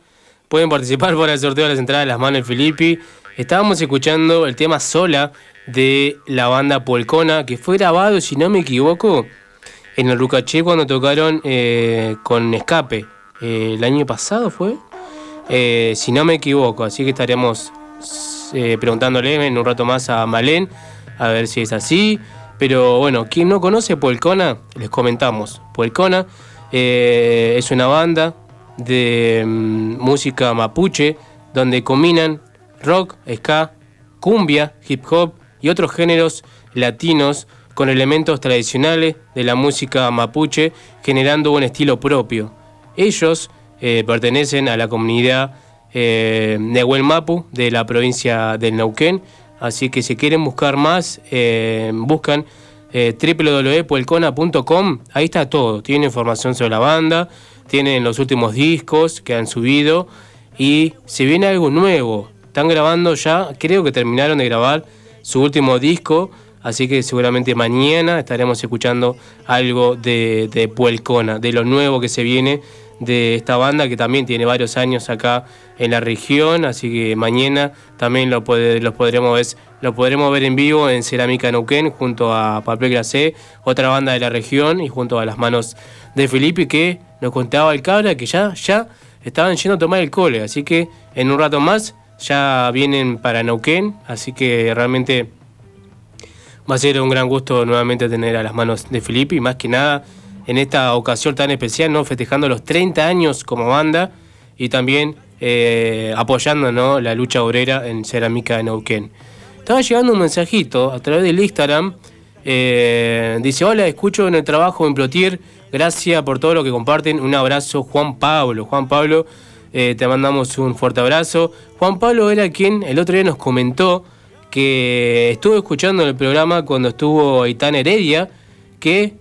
pueden participar por el sorteo de las entradas de las manos de Filippi. Estábamos escuchando el tema Sola de la banda Polcona, que fue grabado, si no me equivoco, en el Rucaché cuando tocaron eh, con Escape. Eh, el año pasado fue, Eh, si no me equivoco. Así que estaremos preguntándole en un rato más a Malén a ver si es así. Pero bueno, quien no conoce Polcona, les comentamos. Polcona eh, es una banda de mm, música mapuche donde combinan rock, ska, cumbia, hip hop y otros géneros latinos con elementos tradicionales de la música mapuche, generando un estilo propio. Ellos eh, pertenecen a la comunidad eh, Nehuel Mapu de la provincia del Neuquén, así que si quieren buscar más, eh, buscan eh, ahí está todo, tiene información sobre la banda, tienen los últimos discos que han subido. Y se viene algo nuevo. Están grabando ya, creo que terminaron de grabar su último disco, así que seguramente mañana estaremos escuchando algo de, de Puelcona, de lo nuevo que se viene de esta banda que también tiene varios años acá en la región, así que mañana también lo podremos ver, lo podremos ver en vivo en Cerámica Neuquén junto a Papel Glacé, otra banda de la región y junto a las manos de Felipe que nos contaba el cabra que ya, ya estaban yendo a tomar el cole, así que en un rato más ya vienen para Neuquén, así que realmente va a ser un gran gusto nuevamente tener a las manos de Felipe y más que nada en esta ocasión tan especial, ¿no? festejando los 30 años como banda y también eh, apoyando ¿no? la lucha obrera en Cerámica de Neuquén. Estaba llegando un mensajito a través del Instagram. eh, dice, hola, escucho en el trabajo en Plotier. Gracias por todo lo que comparten. Un abrazo, Juan Pablo. Juan Pablo, eh, te mandamos un fuerte abrazo. Juan Pablo era quien el otro día nos comentó que estuvo escuchando el programa cuando estuvo Aitán Heredia, que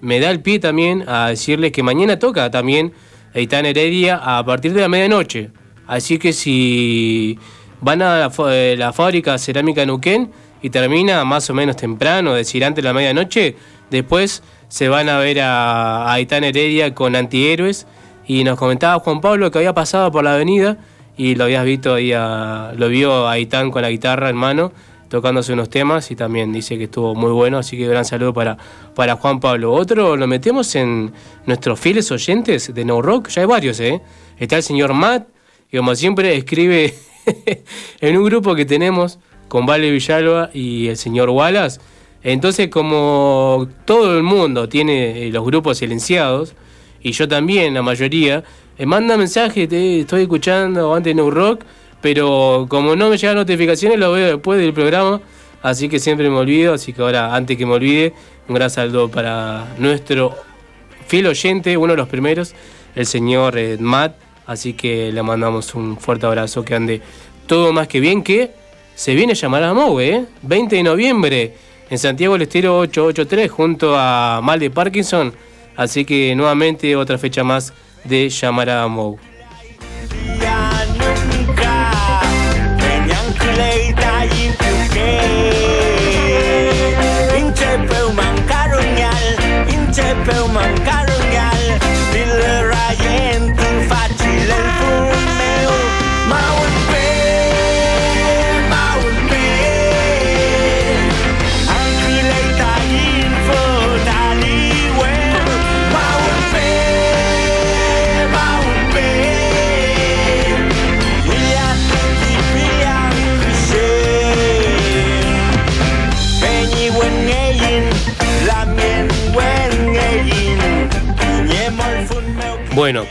me da el pie también a decirles que mañana toca también Aitán Heredia a partir de la medianoche. Así que si van a la, eh, fábrica Cerámica Nuquén y termina más o menos temprano, es decir, antes de la medianoche, después se van a ver a, a Aitán Heredia con Antihéroes. Y nos comentaba Juan Pablo que había pasado por la avenida y lo habías visto ahí, lo vio a Aitán con la guitarra en mano tocándose unos temas y también dice que estuvo muy bueno, así que gran saludo para, para Juan Pablo. Otro lo metemos en nuestros fieles oyentes de No Rock, ya hay varios, ¿eh? Está el señor Matt, que como siempre escribe en un grupo que tenemos con Vale Villalba y el señor Wallace. Entonces, como todo el mundo tiene eh, los grupos silenciados, y yo también, la mayoría, eh, manda mensajes, te estoy escuchando antes New Rock, pero como no me llegan notificaciones, lo veo después del programa, así que siempre me olvido, así que ahora, antes que me olvide, un gran saludo para nuestro fiel oyente, uno de los primeros, el señor eh, Matt, así que le mandamos un fuerte abrazo, que ande todo más que bien, que se viene llamar a Moe, ¿eh? 20 de noviembre, en Santiago del Estero 883, junto a Mal de Parkinson, así que nuevamente otra fecha más de llamar a Moe.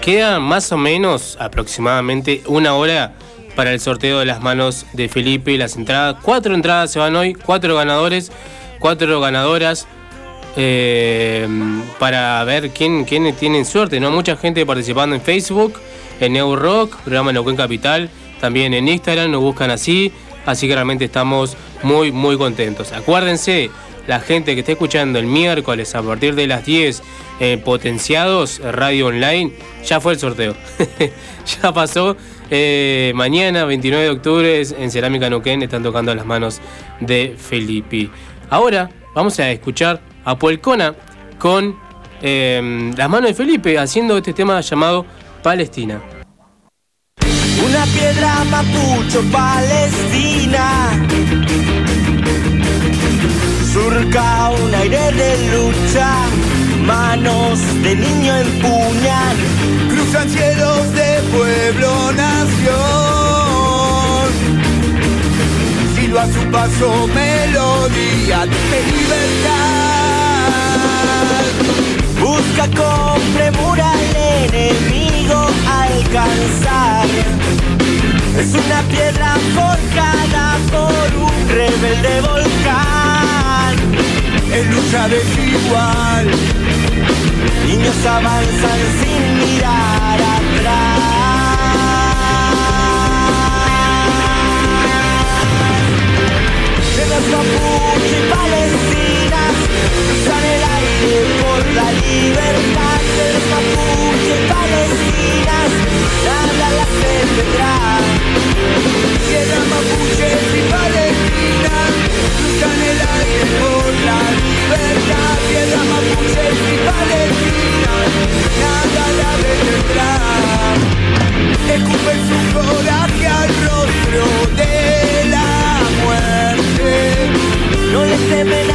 Queda más o menos aproximadamente una hora para el sorteo de las manos de Felipe y las entradas. Cuatro entradas se van hoy, cuatro ganadores, cuatro ganadoras. eh, para ver quién, quién tienen suerte, ¿no? Mucha gente participando en Facebook, en Neu Rock, programa Neuquén Capital, también en Instagram, nos buscan así, así que realmente estamos muy, muy contentos. Acuérdense, la gente que está escuchando el miércoles a partir de las 10 eh, Potenciados Radio Online, ya fue el sorteo. ya pasó. Eh, mañana, 29 de octubre, en Cerámica Neuquén están tocando las manos de Felipe. Ahora vamos a escuchar a Puelcona con eh, las manos de Felipe haciendo este tema llamado Palestina. Una piedra mapucho palestina Surca un aire de lucha Manos de niño empuñan Cruzan cielos de pueblo nación. Silba a su paso melodía de libertad. Busca con premura al enemigo alcanzar Es una piedra forjada por un rebelde volcán. En lucha desigual Niños avanzan sin mirar atrás. Llegas mapuche y Cruzan el aire por la libertad de los mapuche palestinas Nada las detendrá Tierra mapuche y palestinas Cruzan el aire por la libertad Tierra mapuche y palestinas Nada la detendrá Escupen su coraje al rostro de la muerte. No les temen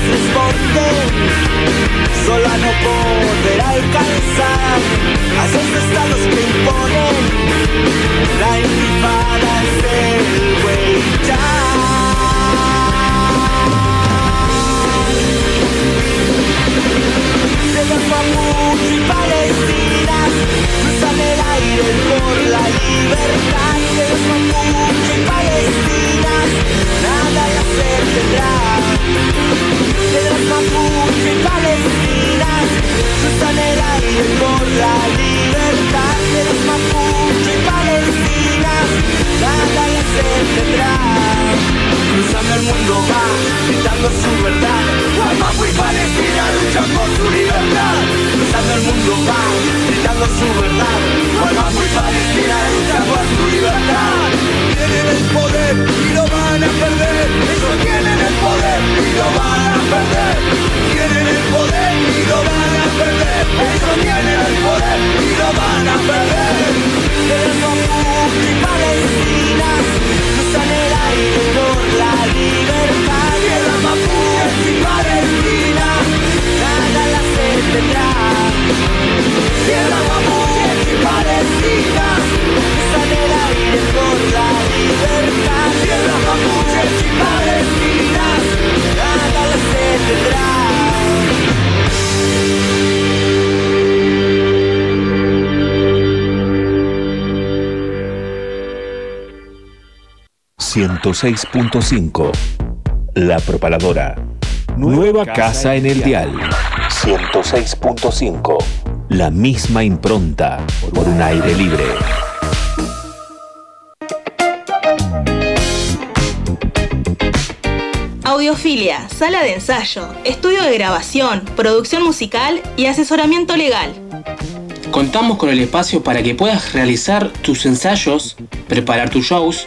desde lejos responden Solo a no poder alcanzar A esos estados que imponen. La intifada es el Llegan mapuche y palestinas Cruzan el aire por la libertad por la libertad De los mapuche y palestinas Nada las detendrá Cruzando el mundo va, gritando su verdad Mapu y Palestina luchan por su libertad. Cruzando el mundo va, gritando su verdad Mapu y Palestina luchan por su libertad. Tienen el poder y lo van a perder. Ellos tienen el poder y lo van a perder. Tienen el poder y lo van a perder. Ellos tienen el poder y lo van a perder. Mapuche y Palestina Cruzan el aire por la libertad Tierra mapuche y palestina Nada las detendrá Tierra 106.5 La Propaladora. Nueva casa en el dial. 106.5 La misma impronta por un aire libre. Audiofilia, sala de ensayo, estudio de grabación, producción musical y asesoramiento legal. Contamos con el espacio para que puedas realizar tus ensayos, preparar tus shows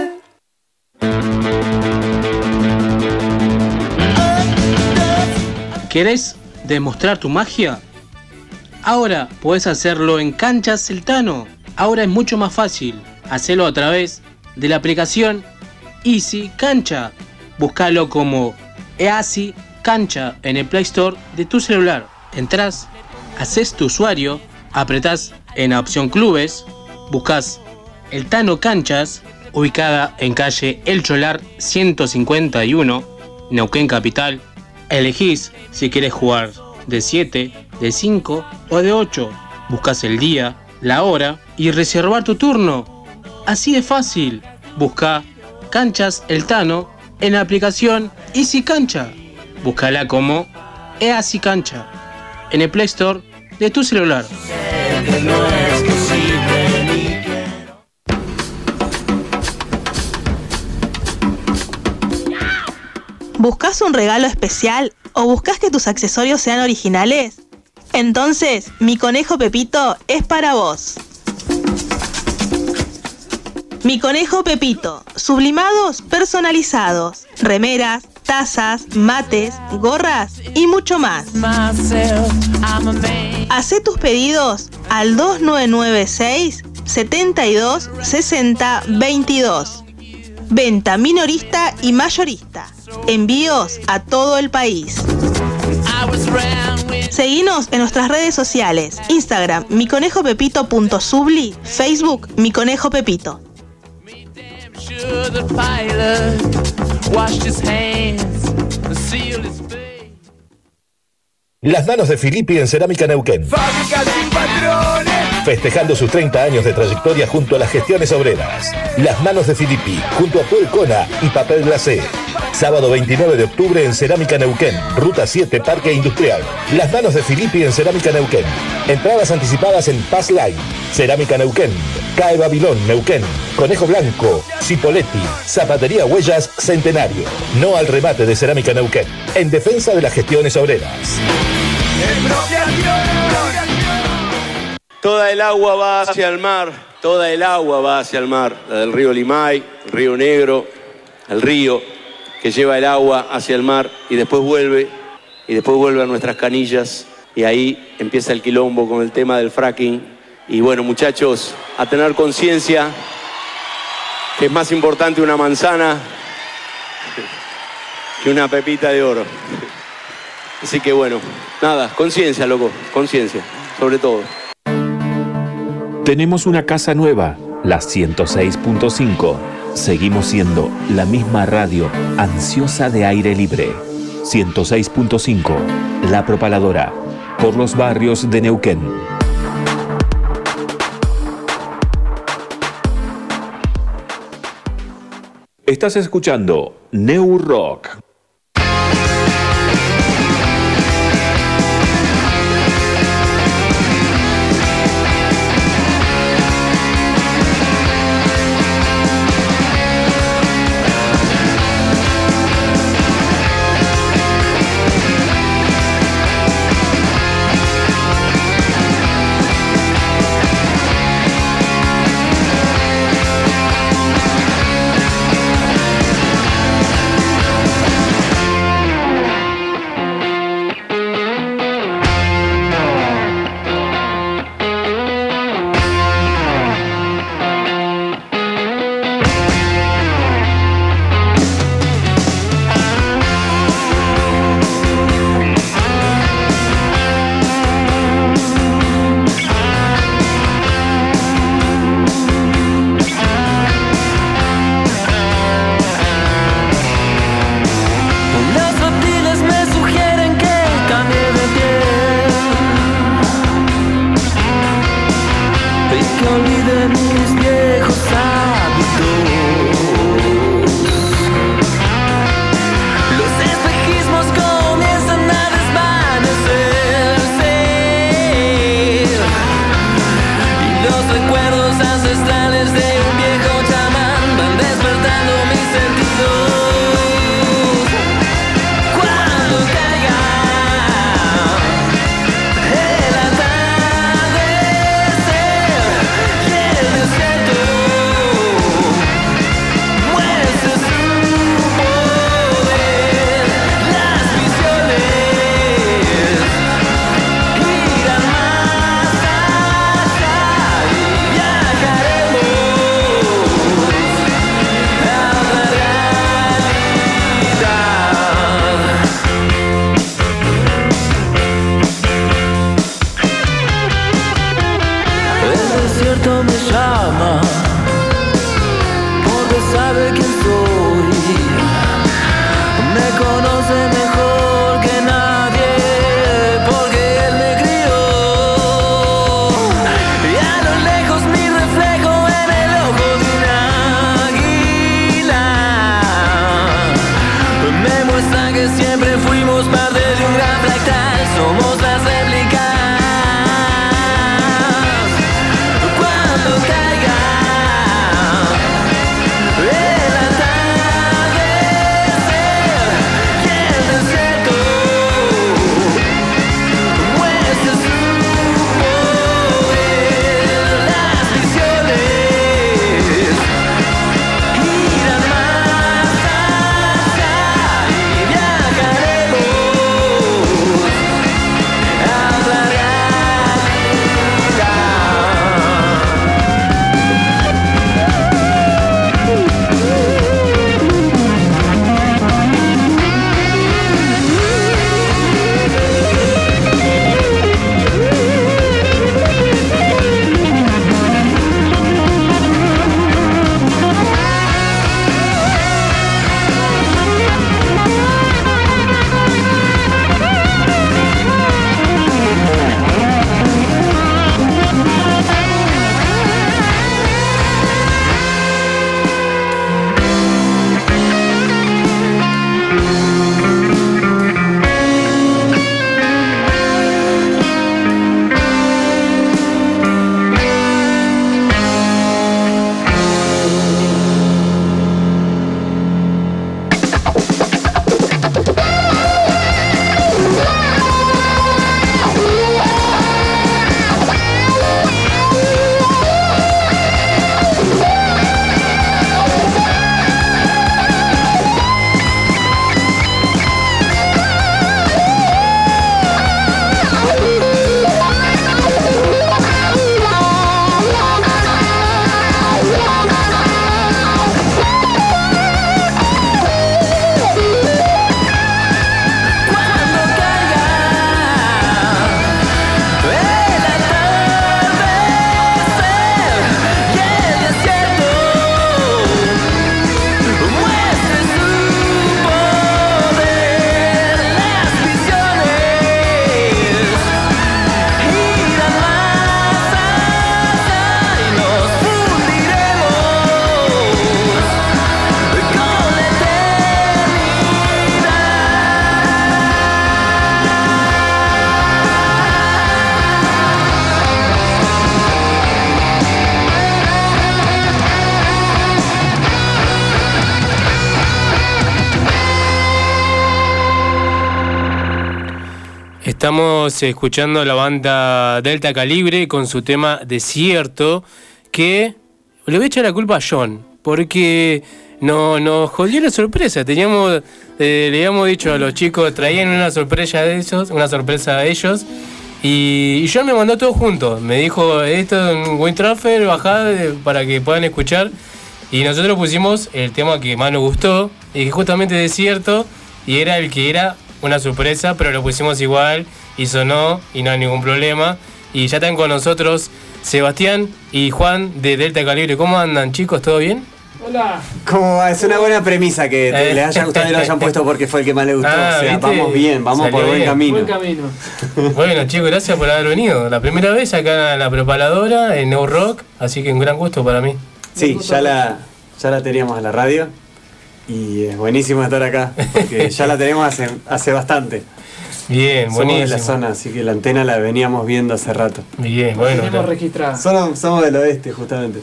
¿Querés demostrar tu magia? Ahora podés hacerlo en Cancha Celtano. Ahora es mucho más fácil. Hacelo a través de la aplicación Easy Cancha. Búscalo como Easy Cancha en el Play Store de tu celular. Entrás, haces tu usuario, apretás en la opción Clubes, buscas el Tano Canchas, ubicada en calle El Cholar 151, Neuquén Capital. Elegís si quieres jugar de 7, de 5 o de 8. Buscas el día, la hora y reservar tu turno. Así de fácil. Busca Canchas El Tano en la aplicación Easy Cancha. Búscala como Easy Cancha en el Play Store de tu celular. ¿Buscas un regalo especial o buscas que tus accesorios sean originales? Entonces, mi conejo Pepito es para vos. Mi conejo Pepito, sublimados personalizados, remeras, tazas, mates, gorras y mucho más. Hacé tus pedidos al 2996 72 60 22. Venta minorista y mayorista. Envíos a todo el país. Seguinos en nuestras redes sociales, Instagram miconejopepito.subli, Facebook Mi Conejo Pepito. Las manos de Filippi en Cerámica Neuquén. Fábrica sin patrones. Festejando sus 30 años de trayectoria junto a las gestiones obreras. Las manos de Filippi, junto a Puelcona y Papel Glacé. Sábado 29 de octubre en Cerámica Neuquén, Ruta 7, Parque Industrial. Las manos de Filippi en Cerámica Neuquén. Entradas anticipadas en Pass Line. Cerámica Neuquén. CAE Babilón, Neuquén. Conejo Blanco, Cipoletti. Zapatería Huellas, Centenario. No al remate de Cerámica Neuquén. En defensa de las gestiones obreras. Toda el agua va hacia el mar, toda el agua va hacia el mar, la del río Limay, el río Negro, el río que lleva el agua hacia el mar y después vuelve, y después vuelve a nuestras canillas, y ahí empieza el quilombo con el tema del fracking. Y bueno, muchachos, a tener conciencia que es más importante una manzana que una pepita de oro. Así que bueno, nada, conciencia, loco, conciencia, sobre todo. Tenemos una casa nueva, la 106.5. Seguimos siendo la misma radio ansiosa de aire libre. 106.5, La Propaladora, por los barrios de Neuquén. Estás escuchando New Rock. Escuchando la banda Delta Calibre con su tema Desierto, que le voy a echar la culpa a John, porque no, nos jodió la sorpresa. Teníamos, eh, le habíamos dicho a los chicos, traían una sorpresa de ellos, una sorpresa a ellos, y, y John me mandó todo junto. Me dijo, esto es un buen transfer, bajá eh, para que puedan escuchar. Y nosotros pusimos el tema que más nos gustó, y que justamente Desierto, y era el que era una sorpresa, pero lo pusimos igual y sonó y no hay ningún problema. Y ya están con nosotros Sebastián y Juan de Delta Calibre. ¿Cómo andan chicos? ¿Todo bien? Hola. ¿Cómo va? Es una buena premisa que Eh. les haya gustado y lo hayan puesto porque fue el que más le gustó. Ah, o sea, ¿viste? vamos bien, vamos Salió por buen bien. camino. Buen camino. Bueno chicos, gracias por haber venido. La primera vez acá en la propaladora, en New Rock, así que un gran gusto para mí. Sí, ya la, ya la teníamos en la radio y es buenísimo estar acá porque ya la tenemos hace, hace bastante. Bien, Somos de la buenísimo. zona, así que la antena la veníamos viendo hace rato. Bien, bueno. Tenemos registrada. Somos, somos del oeste, justamente.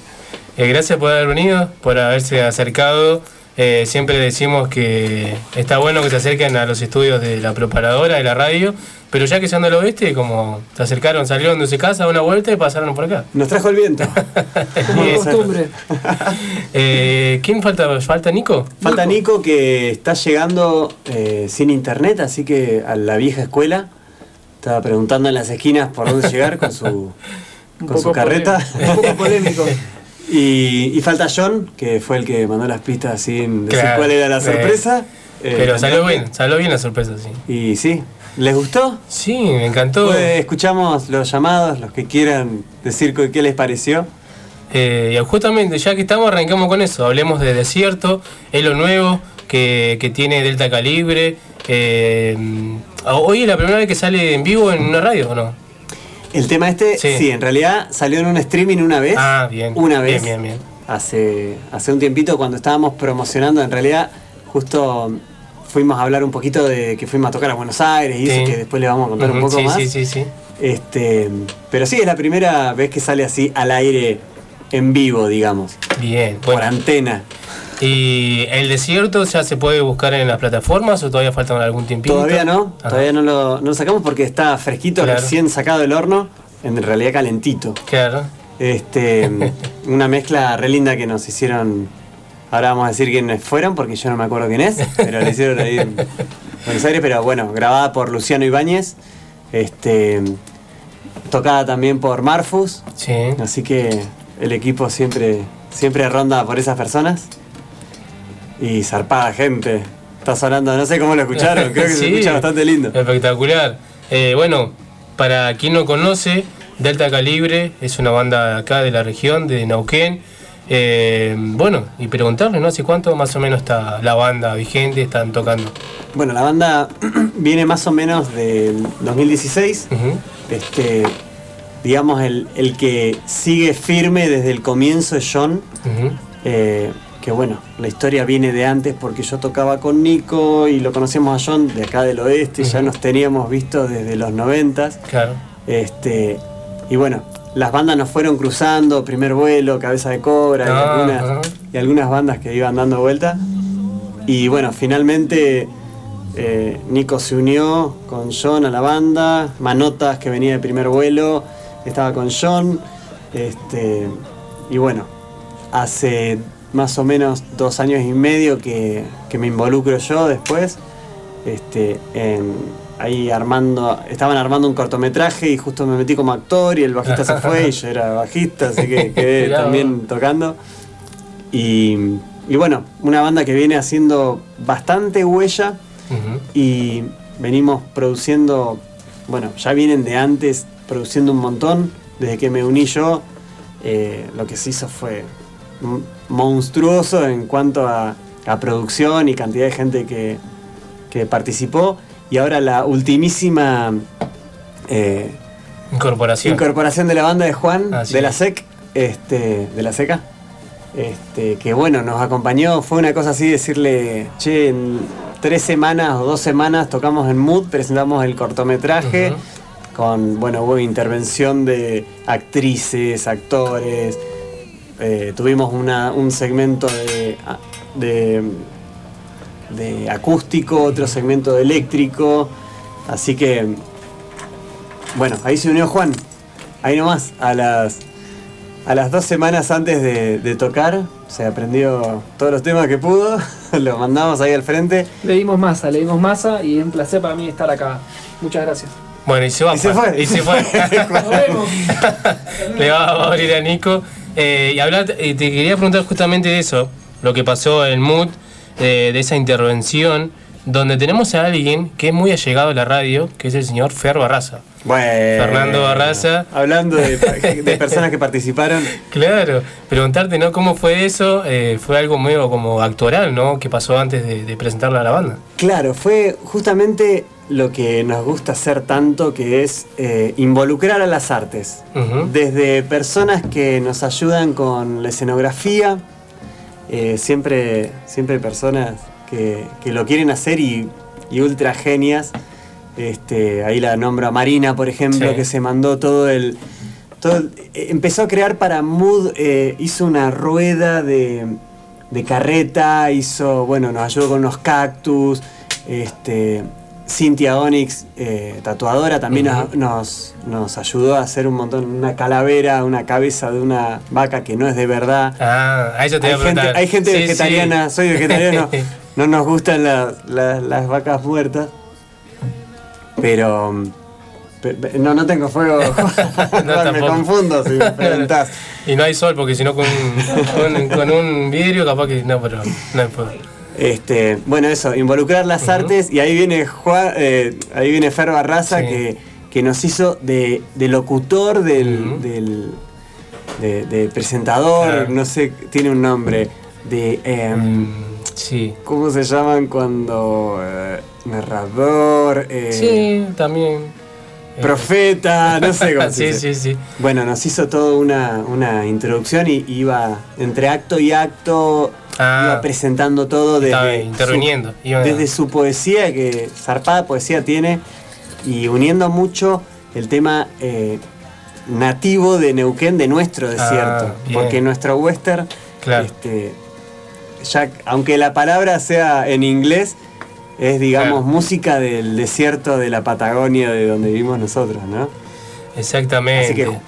Eh, gracias por haber venido, por haberse acercado. Eh, siempre decimos que está bueno que se acerquen a los estudios de la preparadora, de la radio, pero ya que se anda al oeste, como se acercaron, salieron de su casa a una vuelta y pasaron por acá. Nos trajo el viento. Bien. costumbre. Eh, ¿Quién falta? ¿Falta Nico? Falta Nico que está llegando eh, sin internet, así que a la vieja escuela. Estaba preguntando en las esquinas por dónde llegar con su, con su carreta. polémico, un poco polémico. y, y falta John, que fue el que mandó las pistas sin decir Claro, cuál era la eh, sorpresa. Eh, Pero salió bien, salió bien la sorpresa, sí. Y sí, ¿les gustó? Sí, me encantó. Pues escuchamos los llamados, los que quieran decir qué les pareció. Eh, y justamente, ya que estamos, arrancamos con eso. Hablemos de Desierto, es lo nuevo que, que tiene Delta Calibre. Eh, hoy es la primera vez que sale en vivo en una radio, ¿o no? El tema este, sí. en realidad salió en un streaming una vez. Ah, bien. Una Bien, vez. bien, bien. Hace, hace un tiempito cuando estábamos promocionando, en realidad, justo fuimos a hablar un poquito de que fuimos a tocar a Buenos Aires y Sí. eso que después le vamos a contar un poco sí, más. Sí, sí, sí. Este, pero sí, es la primera vez que sale así al aire en vivo, digamos. Bien, Por antena. ¿Y el desierto ya se puede buscar en las plataformas o todavía falta algún tiempito? Todavía no, Ajá. todavía no lo, no lo sacamos porque está fresquito, Claro. recién sacado del horno, en realidad calentito. Claro. Este, una mezcla re linda que nos hicieron. Ahora vamos a decir quiénes fueron porque yo no me acuerdo quién es, pero la hicieron ahí en Buenos Aires, pero bueno, grabada por Luciano Ibáñez, este, tocada también por Marfus. Sí. Así que el equipo siempre, siempre ronda por esas personas. Y zarpada gente. Está sonando, no sé cómo lo escucharon, creo que se escucha bastante lindo. Espectacular. Eh, bueno, para quien no conoce, Delta Calibre es una banda acá de la región, de Neuquén. Eh, bueno, y preguntarle, ¿no? ¿Hace cuánto más o menos está la banda vigente, están tocando? Bueno, la banda viene más o menos del 2016. Este, digamos, el, el que sigue firme desde el comienzo es John. Eh, que bueno, la historia viene de antes porque yo tocaba con Nico y lo conocíamos a John de acá del oeste, ya nos teníamos visto desde los noventas. Claro. Este, y bueno, las bandas nos fueron cruzando, primer vuelo, cabeza de cobra y, Ah, algunas, y algunas bandas que iban dando vuelta. Y bueno, finalmente eh, Nico se unió con John a la banda, Manotas que venía de primer vuelo, estaba con John. Este, y bueno, hace más o menos dos años y medio que, que me involucro yo después. Este, en, ahí armando, estaban armando un cortometraje y justo me metí como actor y el bajista se fue y yo era bajista, así que quedé también tocando. Y, y bueno, una banda que viene haciendo bastante huella y venimos produciendo, bueno, ya vienen de antes produciendo un montón, desde que me uní yo, eh, lo que se hizo fue monstruoso en cuanto a, a producción y cantidad de gente que, que participó. Y ahora la ultimísima eh, Incorporación. incorporación de la banda de Juan, Así de la. SEC, este, de la SECA. Este, que bueno, nos acompañó, fue una cosa así decirle, che, en tres semanas o dos semanas tocamos en Mood, presentamos el cortometraje, con, bueno, hubo intervención de actrices, actores, eh, tuvimos una- un segmento de, de, de acústico, otro segmento de eléctrico, así que, bueno, ahí se unió Juan, ahí nomás, a las a las dos semanas antes de, de tocar, se aprendió todos los temas que pudo, lo mandamos ahí al frente. Le dimos masa, le dimos masa y es un placer para mí estar acá. Muchas gracias. Bueno, y se va. Y se pa. fue. Y se fue. Nos vemos. Le va a abrir a Nico. Eh, y hablar, eh, te quería preguntar justamente de eso, lo que pasó en Mood, eh, de esa intervención, donde tenemos a alguien que es muy allegado a la radio, que es el señor Fer Barraza. Bueno, Fernando Barraza. Hablando de, de personas que participaron. Claro, preguntarte, ¿no? ¿Cómo fue eso? Eh, fue algo medio como actoral, ¿no? Que pasó antes de, de presentarla a la banda. Claro, fue justamente lo que nos gusta hacer tanto, que es eh, involucrar a las artes. Desde personas que nos ayudan con la escenografía, eh, siempre, siempre personas que, que lo quieren hacer y, y ultra genias. Este, ahí la nombro a Marina, por ejemplo, Sí. que se mandó todo el. todo el- eh, empezó a crear para Mood, eh, hizo una rueda de, de carreta, hizo, bueno, nos ayudó con unos cactus. Este, Cynthia Onyx, eh, tatuadora, también nos- Ujú. nos, nos ayudó a hacer un montón, una calavera, una cabeza de una vaca que no es de verdad. Ah, a eso te hay, voy a gente, hay gente Sí, vegetariana, sí. soy vegetariano, no nos gustan la- la- las vacas muertas. Pero. pe- pe- No, no tengo fuego. me confundo si me preguntás. Y no hay sol, porque si no con, con, con un vidrio capaz que... No, pero no hay fuego. Este, bueno, eso, involucrar las artes y ahí viene Juan, eh, ahí viene Fer Barraza Sí. que, que nos hizo de, de locutor, del, del- de, de presentador, Claro. no sé, tiene un nombre, de em, sí. ¿cómo se llaman cuando eh, narrador? eh, Sí, también. eh, Profeta, no sé cómo se Sí, sí, sí. Bueno, nos hizo toda una, una introducción y iba entre acto y acto. Iba presentando todo desde interviniendo, su, iba- desde su poesía, que zarpada poesía tiene, y uniendo mucho el tema eh, nativo de Neuquén, de nuestro desierto. bien. porque nuestro western, este, ya, aunque la palabra sea en inglés, es, digamos, música del desierto de la Patagonia, de donde vivimos nosotros, ¿no? Exactamente. Así que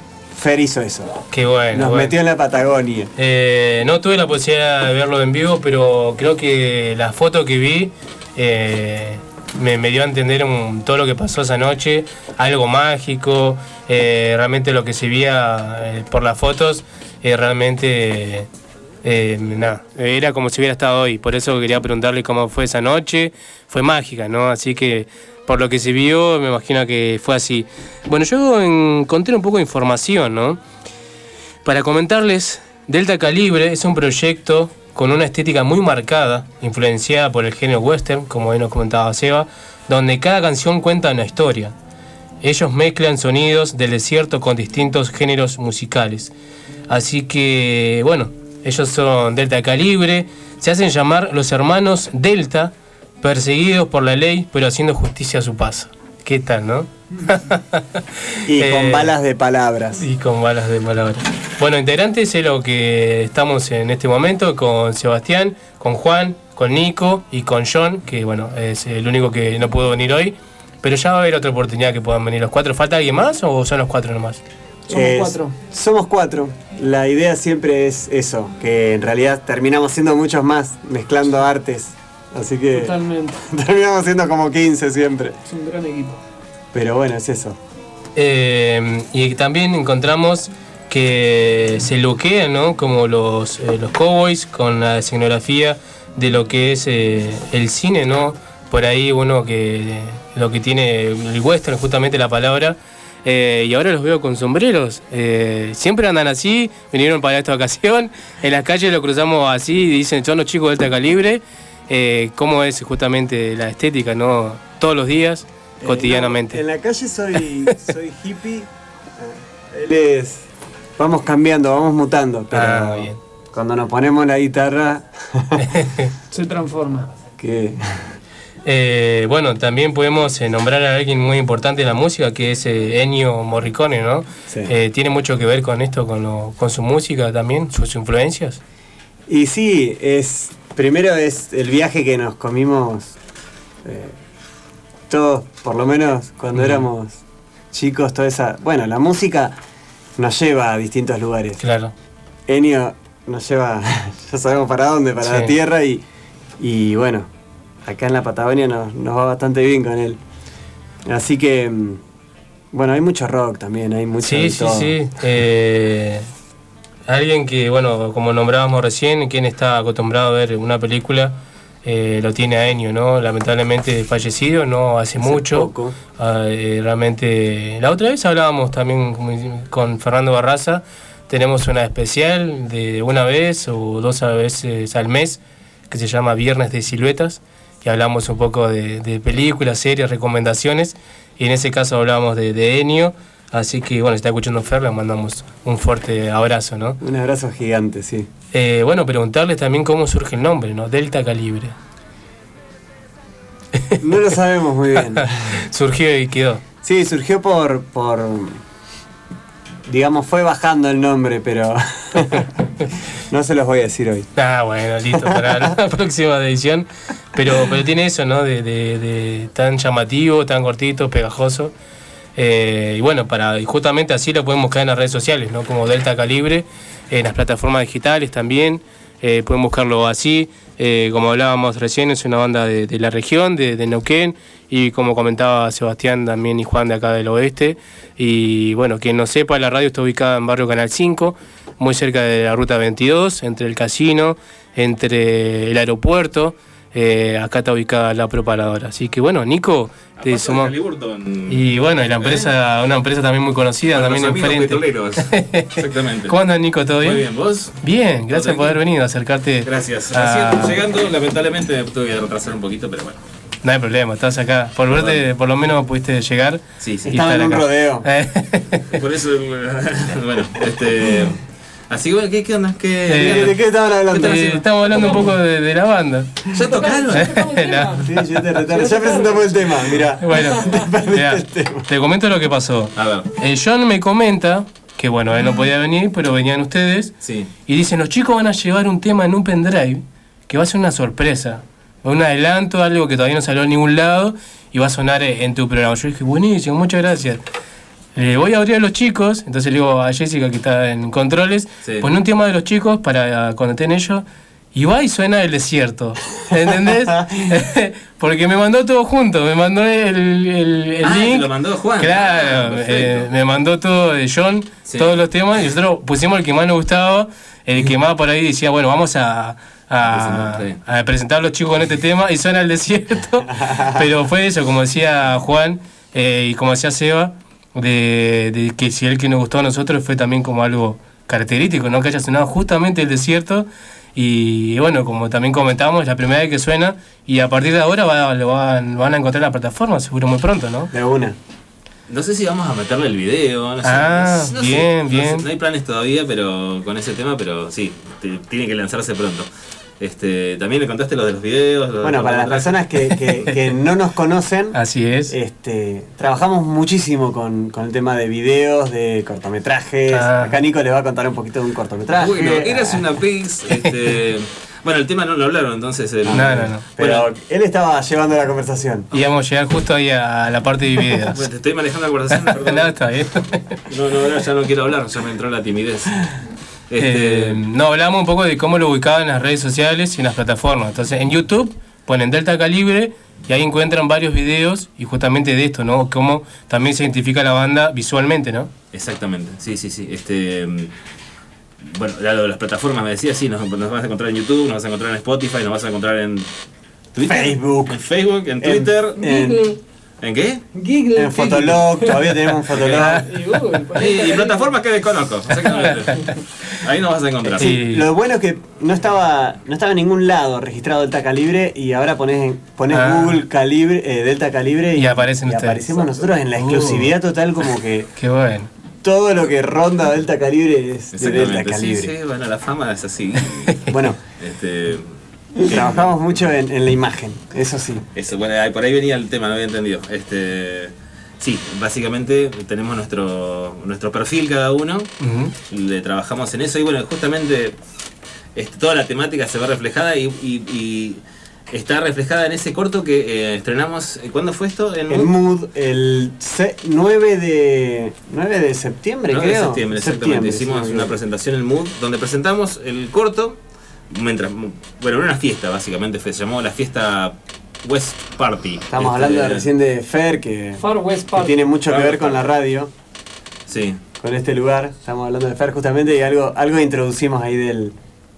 Fer hizo eso. Qué bueno. Nos bueno. metió en la Patagonia. Eh, no tuve la posibilidad de verlo en vivo, pero creo que la foto que vi eh, me, me dio a entender un- todo lo que pasó esa noche, algo mágico, eh, realmente lo que se veía eh, por las fotos, eh, realmente eh, nada, era como si hubiera estado hoy, por eso quería preguntarle cómo fue esa noche, fue mágica, ¿no? Así que por lo que se vio, me imagino que fue así. Bueno, yo encontré un poco de información, ¿no? Para comentarles, Delta Calibre es un proyecto con una estética muy marcada, influenciada por el género western, como hoy nos comentaba Seba, donde cada canción cuenta una historia. Ellos mezclan sonidos del desierto con distintos géneros musicales. Así que, bueno, ellos son Delta Calibre, se hacen llamar los hermanos Delta, perseguidos por la ley, pero haciendo justicia a su paso. ¿Qué tal, no? Y Eh, con balas de palabras. y con balas de palabras. Bueno, integrantes es lo que estamos en este momento con Sebastián, con Juan, con Nico y con John, que bueno, es el único que no pudo venir hoy. Pero ya va a haber otra oportunidad que puedan venir los cuatro. ¿Falta alguien más o son los cuatro nomás? Es- Somos cuatro. La idea siempre es eso, que en realidad terminamos siendo muchos más, mezclando artes. Así que Totalmente. terminamos siendo como 15 siempre. Es un gran equipo. Pero bueno, es eso. Eh, y también encontramos que se loquean, ¿no? Como los, eh, los cowboys con la escenografía de lo que es eh, el cine, ¿no? Por ahí uno que lo que tiene el western, justamente la palabra. eh, y ahora los veo con sombreros. Eh, siempre andan así, vinieron para esta ocasión. En las calles lo cruzamos así, dicen, son los chicos de alta calibre. Eh, ¿Cómo es justamente la estética, no? Todos los días, Eh, cotidianamente. no, en la calle soy, soy hippie. Él es. Vamos cambiando, vamos mutando. Pero Ah, bien. cuando nos ponemos la guitarra. Se transforma. que Eh, bueno, también podemos eh, nombrar a alguien muy importante en la música, que es eh, Ennio Morricone, ¿no? Eh, ¿Tiene mucho que ver con esto, con, lo- con su música también, sus influencias? Y sí, es. Primero es el viaje que nos comimos eh, todos, por lo menos cuando éramos chicos, toda esa. Bueno, la música nos lleva a distintos lugares. Claro. Enio nos lleva, ya sabemos para dónde, para Sí. la tierra y, y bueno, acá en la Patagonia nos, nos va bastante bien con él. Así que, mm, bueno, hay mucho rock también, hay mucho Sí, sí, todo. sí. Eh, alguien que, bueno, como nombrábamos recién, quien está acostumbrado a ver una película, eh, lo tiene a Ennio, ¿no? Lamentablemente fallecido, no hace, mucho. poco. Ah, eh, realmente, la otra vez hablábamos también con- Fernando Barraza, tenemos una especial de una vez o dos veces al mes que se llama Viernes de Siluetas y hablamos un poco de, de películas, series, recomendaciones y en ese caso hablábamos de, de Ennio, así que bueno, si está escuchando Fer, le mandamos un fuerte abrazo, ¿no? Un abrazo gigante, sí. Eh, bueno, preguntarles también cómo surge el nombre, ¿no? Delta Calibre. No lo sabemos muy bien. Surgió y quedó. Sí, surgió por, por. Digamos, fue bajando el nombre, pero. no se los voy a decir hoy. Ah, bueno, listo, para la próxima edición. Pero, pero tiene eso, ¿no? De, de- de tan llamativo, tan cortito, pegajoso. Eh, y bueno, para justamente así lo pueden buscar en las redes sociales, ¿no? Como Delta Calibre, en las plataformas digitales también. eh, pueden buscarlo así. Eh, como hablábamos recién, es una banda de, de la región, de, de Neuquén. Y como comentaba Sebastián también y Juan de acá del oeste. Y bueno, quien no sepa, la radio está ubicada en Barrio Canal 5, muy cerca de la Ruta 22, entre el casino, entre el aeropuerto. Eh, acá está ubicada la propaladora. Así que bueno, Nico, te sumó. Y bueno, y la empresa, una empresa también muy conocida, Con también enfrente. Exactamente. ¿Cómo andas, Nico? ¿Todo bien? Muy bien, ¿vos? Bien, gracias por haber venido a acercarte. Gracias. a- Recién llegando, lamentablemente me tuve que retrasar un poquito, pero bueno. No hay problema, estás acá. Por verte, por lo menos pudiste llegar. Sí, sí. y estar acá. Por eso, bueno, este. Así que ¿qué, qué onda? ¿Qué, Eh, ¿De qué estaban hablando? ¿Qué están Eh, estamos hablando un poco de, de la banda. ¿Ya tocaron? No. Sí, yo te retardo. Ya presentamos el tema, mirá. Bueno, mirá, te comento lo que pasó. A ver. Eh, John me comenta que bueno, él no podía venir, pero venían ustedes. Sí. Y dicen, los chicos van a llevar un tema en un pendrive que va a ser una sorpresa. Un adelanto, algo que todavía no salió a ningún lado y va a sonar eh, en tu programa. Yo dije, buenísimo, muchas gracias. Le voy a abrir a los chicos, entonces le digo a Jessica que está en controles, Sí. pon un tema de los chicos para cuando estén ellos. Y va y suena el desierto. ¿Entendés? Porque me mandó todo junto, me mandó el, el, el Ah, te link. lo mandó Juan. Claro, Ah, eh, me mandó todo de John, Sí. todos los temas, y nosotros pusimos el que más nos gustaba, el que más por ahí decía, bueno, vamos a, a, a presentar a los chicos con este tema, y suena el desierto. Pero fue eso, como decía Juan eh, y como decía Seba, de, de que si el que nos gustó a nosotros fue también como algo característico, ¿no? Que haya sonado justamente el desierto. Y bueno, como también comentamos, es la primera vez que suena y a partir de ahora va- lo, van, lo van a encontrar en la plataforma, seguro muy pronto, ¿no? De una. No sé si vamos a meterle el video. No sé, Ah, no sé, bien, no sé, bien. No, hay planes todavía pero con ese tema, pero sí, tiene que lanzarse pronto. Este, también le contaste lo de los videos. lo Bueno, los para las personas que, que- que no nos conocen, Así es. este, trabajamos muchísimo con, con el tema de videos, de cortometrajes. Ah. Acá Nico les va a contar un poquito de un cortometraje. Bueno, eras una pix. Este, bueno, el tema no lo hablaron entonces. El, No, no, no. Pero Bueno, él estaba llevando la conversación. Y vamos a llegar justo ahí a la parte de videos. bueno, te estoy manejando la conversación. perdón. no, está bien. No, no, no, ya no quiero hablar, ya me entró la timidez. Este, Eh, no, hablamos un poco de cómo lo ubicaban en las redes sociales y en las plataformas. Entonces, en YouTube ponen Delta Calibre y ahí encuentran varios videos y justamente de esto, ¿no? Cómo también se identifica la banda visualmente, ¿no? Exactamente, sí, sí, sí. Este, bueno, ya lo de las plataformas me decía, sí, nos, nos vas a encontrar en YouTube, nos vas a encontrar en Spotify, nos vas a encontrar en Twitter, Facebook. en Facebook, en En- Twitter, en- ¿en qué? En Fotolog, todavía tenemos un Fotolog. Y, y plataformas que desconozco, exactamente. Ahí nos vas a encontrar. Sí, lo bueno es que no estaba, no estaba en ningún lado registrado Delta Calibre y ahora pones, pones Ah. Google Calibre, eh, Delta Calibre y, Y aparecen y ustedes. aparecemos nosotros en la Uh. exclusividad total como que Qué bueno. todo lo que ronda Delta Calibre es de Delta Exactamente, sí, Calibre. sí, bueno, la fama es así. Bueno, Este, trabajamos mucho en, en la imagen, eso sí. Eso, bueno, por ahí venía el tema, no había entendido. Este, sí, básicamente tenemos nuestro, nuestro perfil cada uno, le trabajamos en eso y bueno, justamente este, toda la temática se ve reflejada y, y- y está reflejada en ese corto que eh, estrenamos. ¿Cuándo fue esto? En El Mood, el se- 9 de 9 de septiembre, 9 de creo. septiembre, exactamente. Septiembre, Hicimos sí, una presentación en el Mood donde presentamos el corto. Mientras, bueno, era una fiesta básicamente, se llamó la fiesta West Party. Estamos Este, hablando de recién de Fer, que, Far West que Park. tiene mucho que ver West con la radio. Sí. con este lugar. Estamos hablando de Fer justamente y algo, algo introducimos ahí del,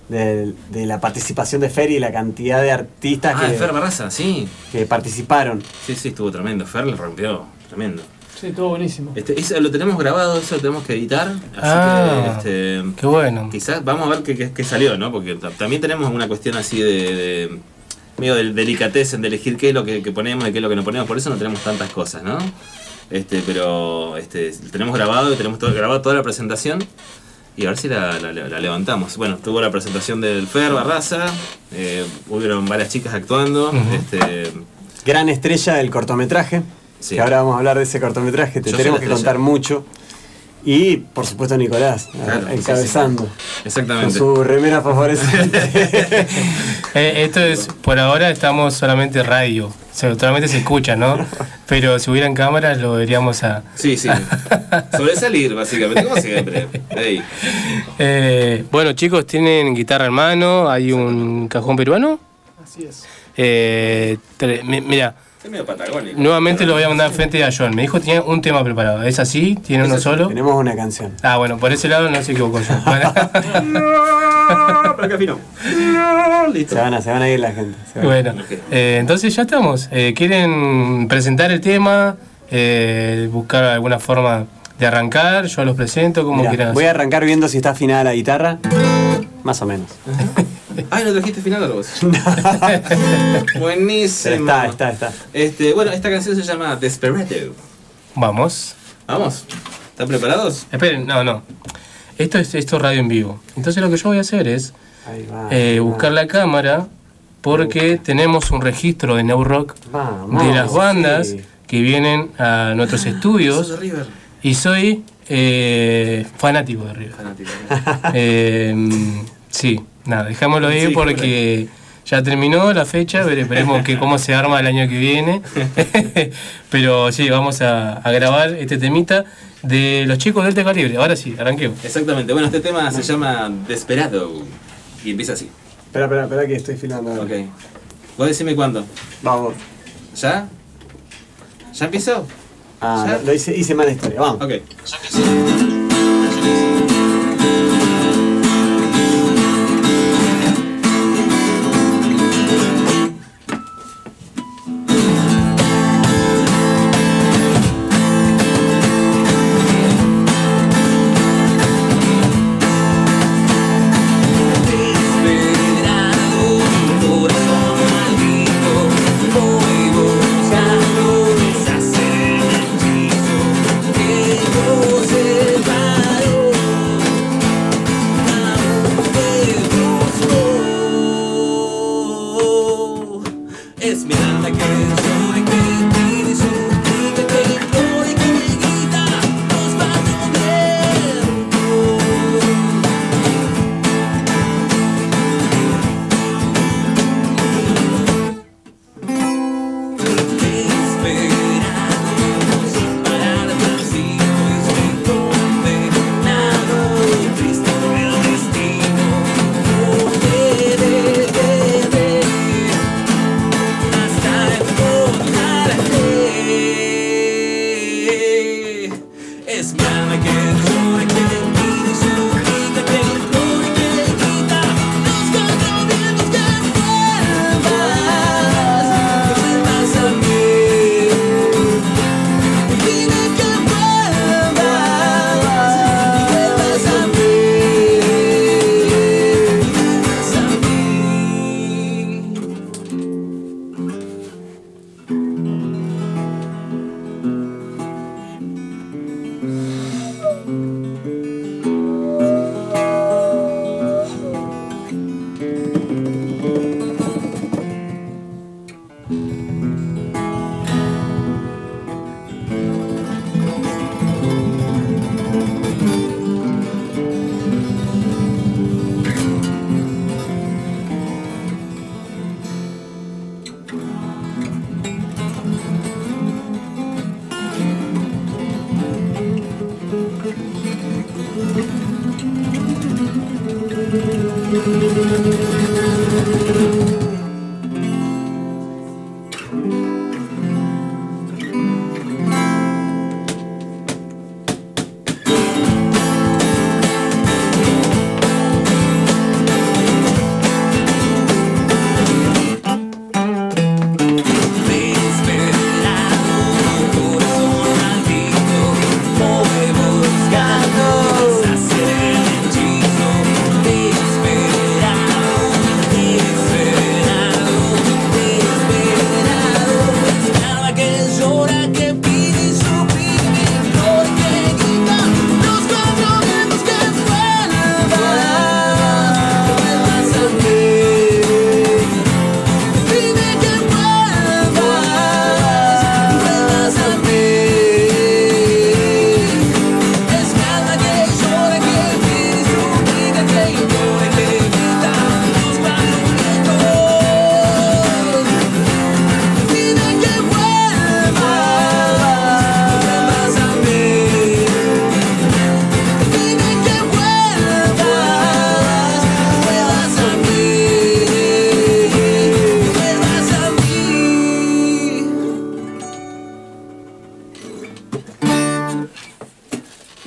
del- de la participación de Fer y la cantidad de artistas Ah, que, Fer Barraza, sí. que participaron. Sí, sí, estuvo tremendo. Fer le rompió, tremendo. Sí, estuvo buenísimo. Este, eso lo tenemos grabado, eso lo tenemos que editar. Así Ah, que, este, Qué bueno. quizás vamos a ver qué, qué- qué salió, ¿no? Porque ta- también tenemos una cuestión así de, de- medio de delicatez de elegir qué es lo que, que ponemos y qué es lo que no ponemos. Por eso no tenemos tantas cosas, ¿no? Este, pero este, tenemos grabado y tenemos todo, grabado toda la presentación. Y a ver si la, la- la levantamos. Bueno, tuvo la presentación del Fer Barraza, eh, hubieron varias chicas actuando. Ujú. este, Gran estrella del cortometraje. Sí. Que ahora vamos a hablar de ese cortometraje. Te Yo tenemos que contar mucho. Y por supuesto Nicolás, Claro, encabezando. sí. Con Exactamente. su remera favorecente. Eh, esto es, por ahora estamos solamente radio. Se- solamente se escucha, ¿no? Pero si hubieran cámaras lo veríamos a... Sí, sí. Sobresalir, básicamente, como siempre. Ey. Eh, bueno, chicos, tienen guitarra en mano, hay un cajón peruano. Así es. Eh, mira, Es medio patagónico. nuevamente lo voy a mandar frente a John. Me dijo que tiene un tema preparado. ¿Es así? ¿Tiene uno solo? Tenemos una canción. Ah, bueno, por ese lado no se equivocó yo. Bueno, Pero. Se van, a, se van a ir la gente. se van. bueno, eh, entonces ya estamos. Eh, ¿Quieren presentar el tema? Eh, ¿Buscar alguna forma de arrancar? Yo los presento, como Mirá, quieran. voy a arrancar viendo si está afinada la guitarra. Más o menos. Ay, ¿no trajiste final vos? Buenísimo. Está, está, está. Este, bueno, esta canción se llama Desperado. Vamos. Vamos. ¿Están preparados? Esperen, no, no. esto es esto es radio en vivo. Entonces lo que yo voy a hacer es va. eh, buscar la cámara porque tenemos un registro de New Rock Vamos, de las bandas sí. que vienen a nuestros estudios y soy eh, fanático de River. Eh, sí, nada, dejámoslo ahí Sí, porque ya terminó la fecha, veremos que cómo se arma el año que viene. Pero sí, vamos a, a grabar este temita de los chicos de Alta Calibre. Ahora sí, arranquemos. Exactamente. Bueno, este tema se llama Desperado. Y empieza así. Espera, espera, espera que estoy filmando. Ok. ¿Vos decime cuándo? Vamos. ¿Ya? ¿Ya empezó? Ah, ¿Ya? lo, hice, hice mala historia. Vamos. Ok. Desesperado,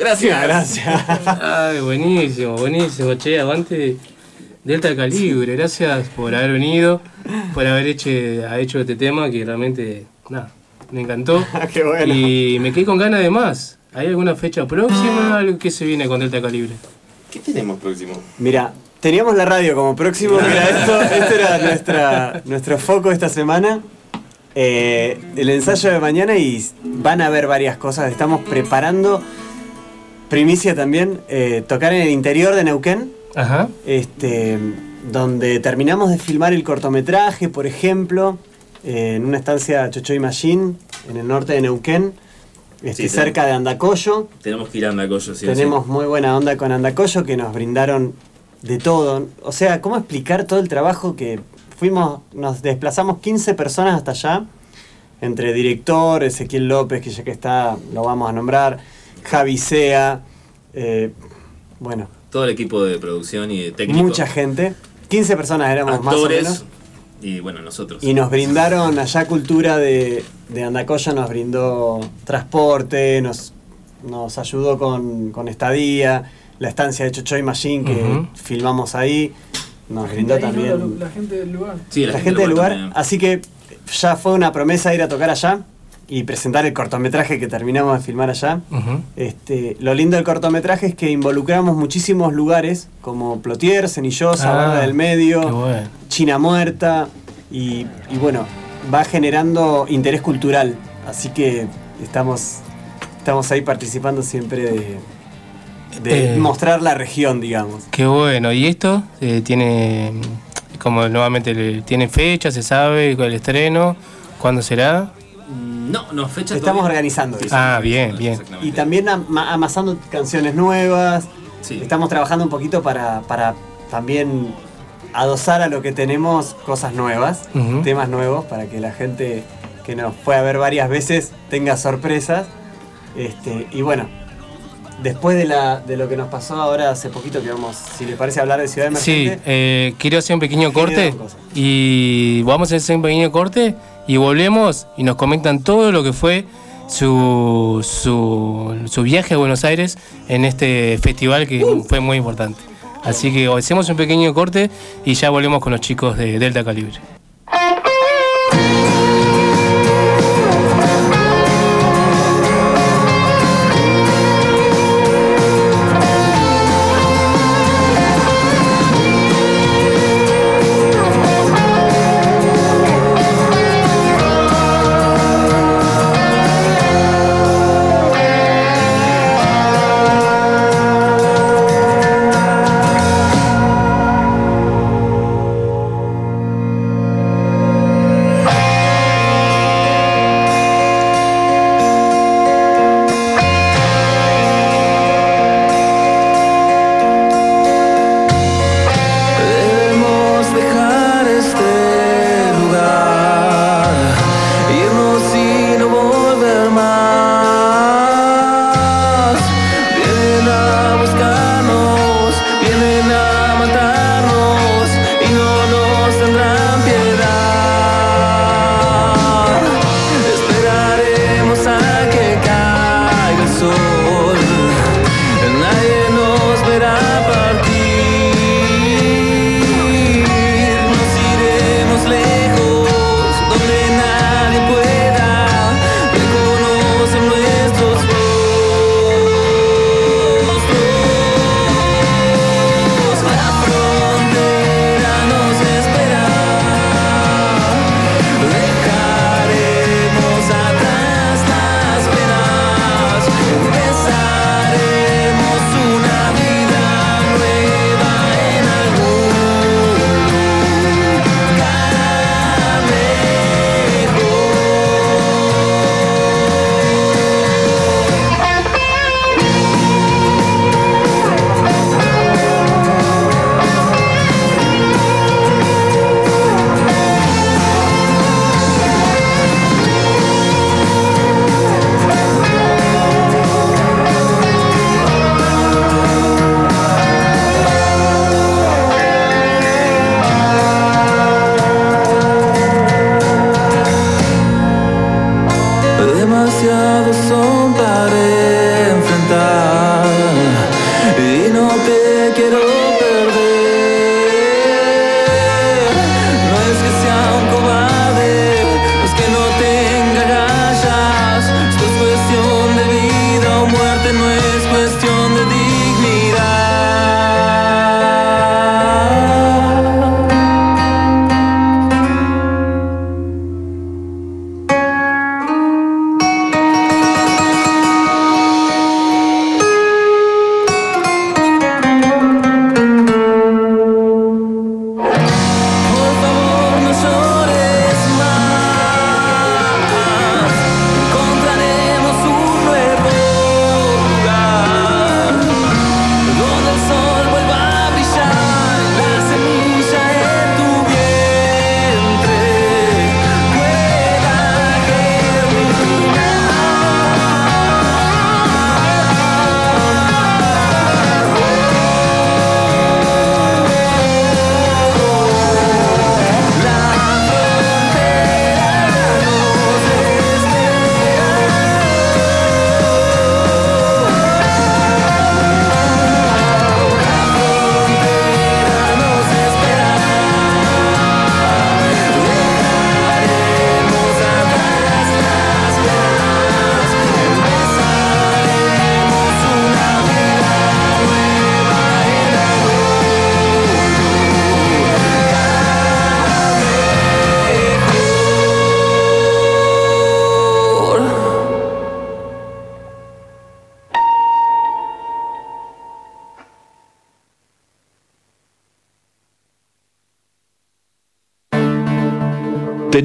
Gracias. Gracias. Ay, buenísimo, buenísimo. Che, aguante Delta Calibre. Gracias por haber venido, por haber hecho, ha hecho este tema que realmente, nada, me encantó. Qué bueno. Y me quedé con ganas de más. ¿Hay alguna fecha próxima? ¿Algo que se viene con Delta Calibre? ¿Qué tenemos próximo? Mira, teníamos la radio como próximo, era esto, esto era nuestra, nuestro foco esta semana. Eh, el ensayo de mañana y van a haber varias cosas. Estamos preparando Primicia también, eh, tocar en el interior de Neuquén, Ajá. este, donde terminamos de filmar el cortometraje, por ejemplo, eh, en una estancia Chochoy Machine, en el norte de Neuquén, este, Sí, cerca de Andacollo. Tenemos que ir a Andacollo, sí. Tenemos muy buena onda con Andacollo que nos brindaron de todo. O sea, ¿cómo explicar todo el trabajo que fuimos, nos desplazamos 15 personas hasta allá? Entre director, Ezequiel López, que ya que está, lo vamos a nombrar, Javi Sea, eh, bueno, Todo el equipo de producción y de técnico. mucha gente. 15 personas éramos más o menos. actores y bueno, nosotros. Y nos brindaron allá cultura de, de Andacoya, nos brindó transporte, nos, nos ayudó con, con estadía, la estancia de Chochoy Machine que filmamos ahí, nos brindó también La, la gente del lugar. la, gente del lugar. Así que ya fue una promesa ir a tocar allá y presentar el cortometraje que terminamos de filmar allá. Este, lo lindo del cortometraje es que involucramos muchísimos lugares como Plotier, Cenillosa, Ah, Barra del Medio, bueno. China Muerta y, y bueno, va generando interés cultural. Así que estamos, estamos ahí participando siempre de, de Eh. mostrar la región, digamos. Qué bueno. ¿Y esto eh, tiene, como nuevamente, tiene fecha, se sabe el estreno? ¿Cuándo será? No, no, fecha Estamos todavía. organizando. Sí, Ah, sí, bien, bien. Y también ama- amasando canciones nuevas. Estamos trabajando un poquito para, para también adosar a lo que tenemos cosas nuevas, temas nuevos, para que la gente que nos fue a ver varias veces tenga sorpresas. Este, y bueno, después de, la, de lo que nos pasó ahora hace poquito, que vamos, si le parece hablar de Ciudad Sí, Emergente, eh, quiero hacer un pequeño corte y vamos a hacer un pequeño corte y volvemos y nos comentan todo lo que fue su, su, su viaje a Buenos Aires en este festival que fue muy importante. Así que hacemos un pequeño corte y ya volvemos con los chicos de Delta Calibre.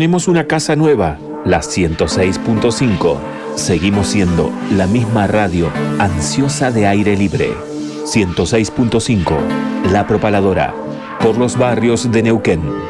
Tenemos una casa nueva, la 106.5. Seguimos siendo la misma radio ansiosa de aire libre. 106.5, La Propaladora, por los barrios de Neuquén.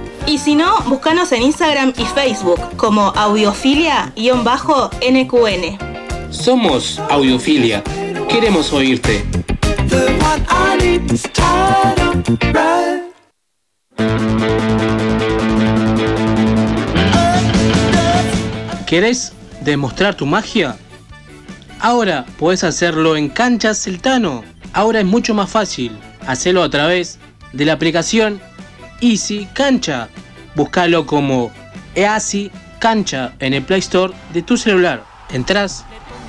Y si no, búscanos en Instagram y Facebook como audiofilia-nqn. Somos Audiofilia. Queremos oírte. ¿Querés demostrar tu magia? Ahora puedes hacerlo en Canchas Celtano. Ahora es mucho más fácil. Hacelo a través de la aplicación Easy Cancha. Búscalo como Easy Cancha en el Play Store de tu celular. Entrás,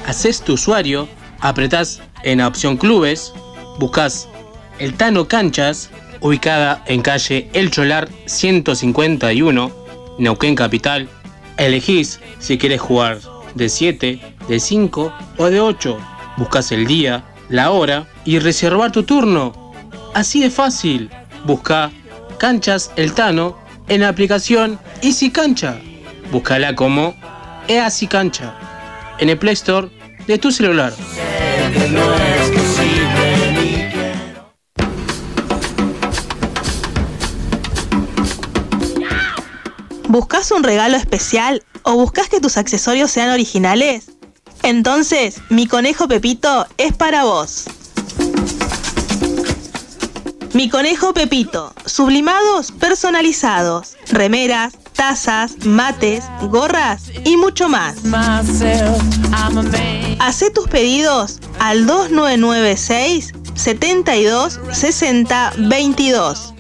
haces tu usuario, apretás en la opción Clubes, buscas el Tano Canchas, ubicada en calle El Cholar 151, Neuquén Capital. Elegís si quieres jugar de 7, de 5 o de 8. Buscas el día, la hora y reservar tu turno. Así de fácil. Busca Canchas El Tano en la aplicación Easy Cancha. Búscala como Easy Cancha en el Play Store de tu celular. ¿Buscas un regalo especial o buscas que tus accesorios sean originales? Entonces, mi conejo Pepito es para vos. Mi conejo Pepito, sublimados personalizados, remeras, tazas, mates, gorras y mucho más. Hacé tus pedidos al 2996 72 60 22.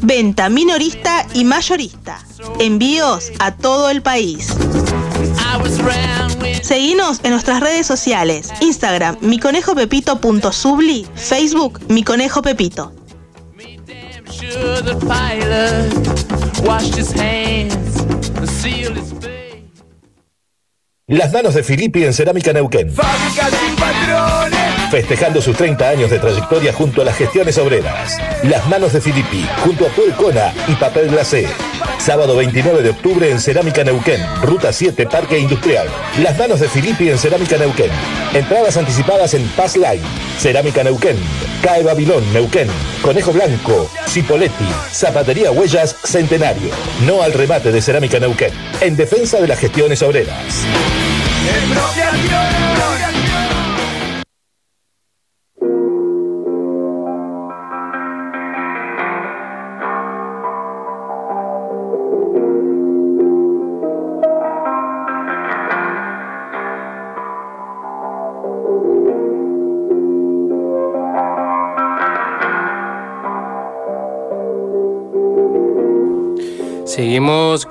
Venta minorista y mayorista. Envíos a todo el país. Seguinos en nuestras redes sociales. Instagram, miconejopepito.subli, Facebook, mi conejo Pepito. the pilot washed his hands and sealed his Las manos de Filippi en Cerámica Neuquén. Fábrica sin patrones. Festejando sus 30 años de trayectoria junto a las gestiones obreras. Las manos de Filippi, junto a Puelcona y Papel Glacé. Sábado 29 de octubre en Cerámica Neuquén, Ruta 7, Parque Industrial. Las manos de Filippi en Cerámica Neuquén. Entradas anticipadas en Pass Line. Cerámica Neuquén. CAE Babilón, Neuquén. Conejo Blanco, Cipoletti. Zapatería Huellas, Centenario. No al remate de Cerámica Neuquén. En defensa de las gestiones obreras.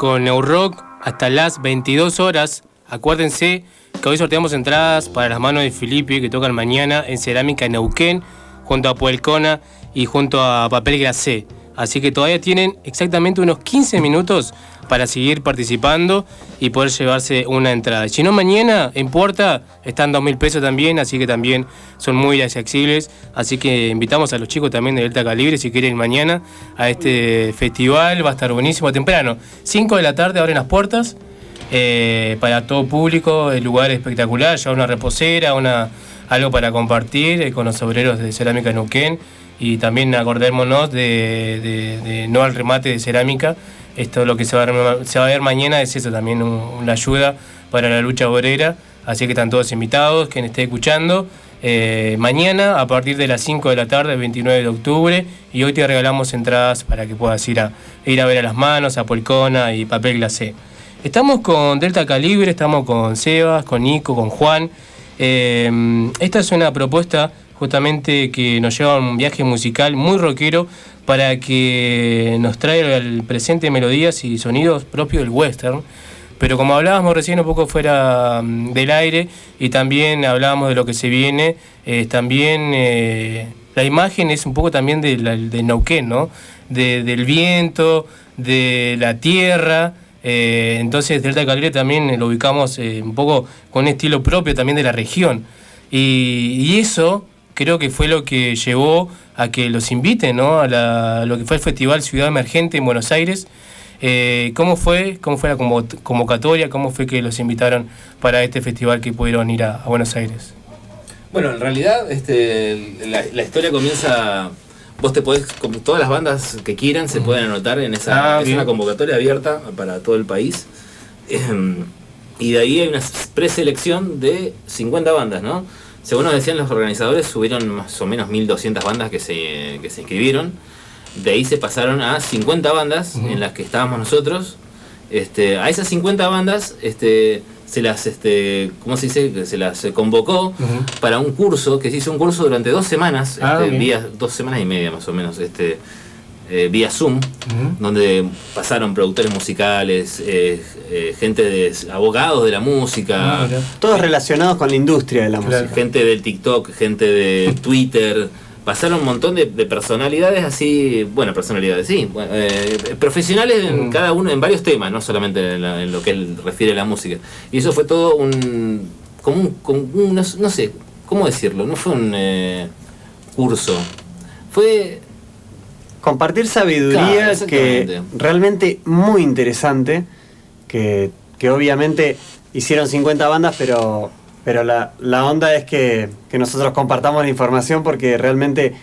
Con Neurock hasta las 22 horas. Acuérdense que hoy sorteamos entradas para las manos de Felipe que tocan mañana en Cerámica Neuquén, junto a Puelcona y junto a Papel Glacé. Así que todavía tienen exactamente unos 15 minutos para seguir participando y poder llevarse una entrada. Si no, mañana en Puerta están 2 mil pesos también, así que también son muy accesibles. Así que invitamos a los chicos también de Delta Calibre si quieren mañana a este festival. Va a estar buenísimo temprano. 5 de la tarde abren las puertas. eh, para todo público, el lugar espectacular, ya una reposera, una, algo para compartir eh, con los obreros de Cerámica Neuquén y también acordémonos de no al remate de cerámica. Esto lo que se va a, ver- se va a ver mañana es eso también, una ayuda para la lucha obrera. Así que están todos invitados, quien esté escuchando. Eh, mañana a partir de las 5 de la tarde, el 29 de octubre. Y hoy te regalamos entradas para que puedas ir a, ir a ver a las manos, a Polcona y papel glacé. Estamos con Delta Calibre, estamos con Sebas, con Nico, con Juan. Eh, esta es una propuesta justamente que nos lleva a un viaje musical muy rockero para que nos traiga al presente melodías y sonidos propios del western. Pero como hablábamos recién un poco fuera mm, del aire y también hablábamos de lo que se viene, eh, también eh, la imagen es un poco también de, la, de Neuquén, ¿no? De- del viento, de la tierra. eh, entonces Delta Calera también lo ubicamos un poco con un estilo propio también de la región. Y eso creo que fue lo que llevó a que los inviten ¿no? a, la- a lo que fue el Festival Ciudad Emergente en Buenos Aires. Eh, ¿Cómo fue? ¿Cómo fue la convo- convocatoria? ¿Cómo fue que los invitaron para este festival que pudieron ir a, a Buenos Aires? Bueno, en realidad este, la, la historia comienza. Vos te podés, con todas las bandas que quieran se pueden anotar en esa. Ah, es bien. una convocatoria abierta para todo el país. Ejem, Y de ahí hay una preselección de 50 bandas, ¿no? Según nos decían los organizadores, hubieron más o menos 1200 bandas que se, que se inscribieron. De ahí se pasaron a 50 bandas en las que estábamos nosotros. Este, a esas 50 bandas este, se las, este, ¿cómo se dice? Se las eh, convocó para un curso, que se hizo un curso durante dos semanas, Ah, este, vía, dos semanas y media más o menos, este, eh, vía Zoom, donde pasaron productores musicales, eh, eh, gente de abogados de la música, Todos relacionados con la industria de la música. gente del TikTok, gente de Twitter. Pasaron un montón de, de personalidades así, bueno, personalidades, sí, bueno, eh, profesionales en cada uno, en varios temas, no solamente en, la- en lo que él refiere a la música. Y eso fue todo un, como un, como un- no, no sé, ¿cómo decirlo? No fue un eh, curso, fue Compartir sabiduría que realmente muy interesante, que, que obviamente hicieron 50 bandas, pero, pero la, la onda es que, que nosotros compartamos la información porque realmente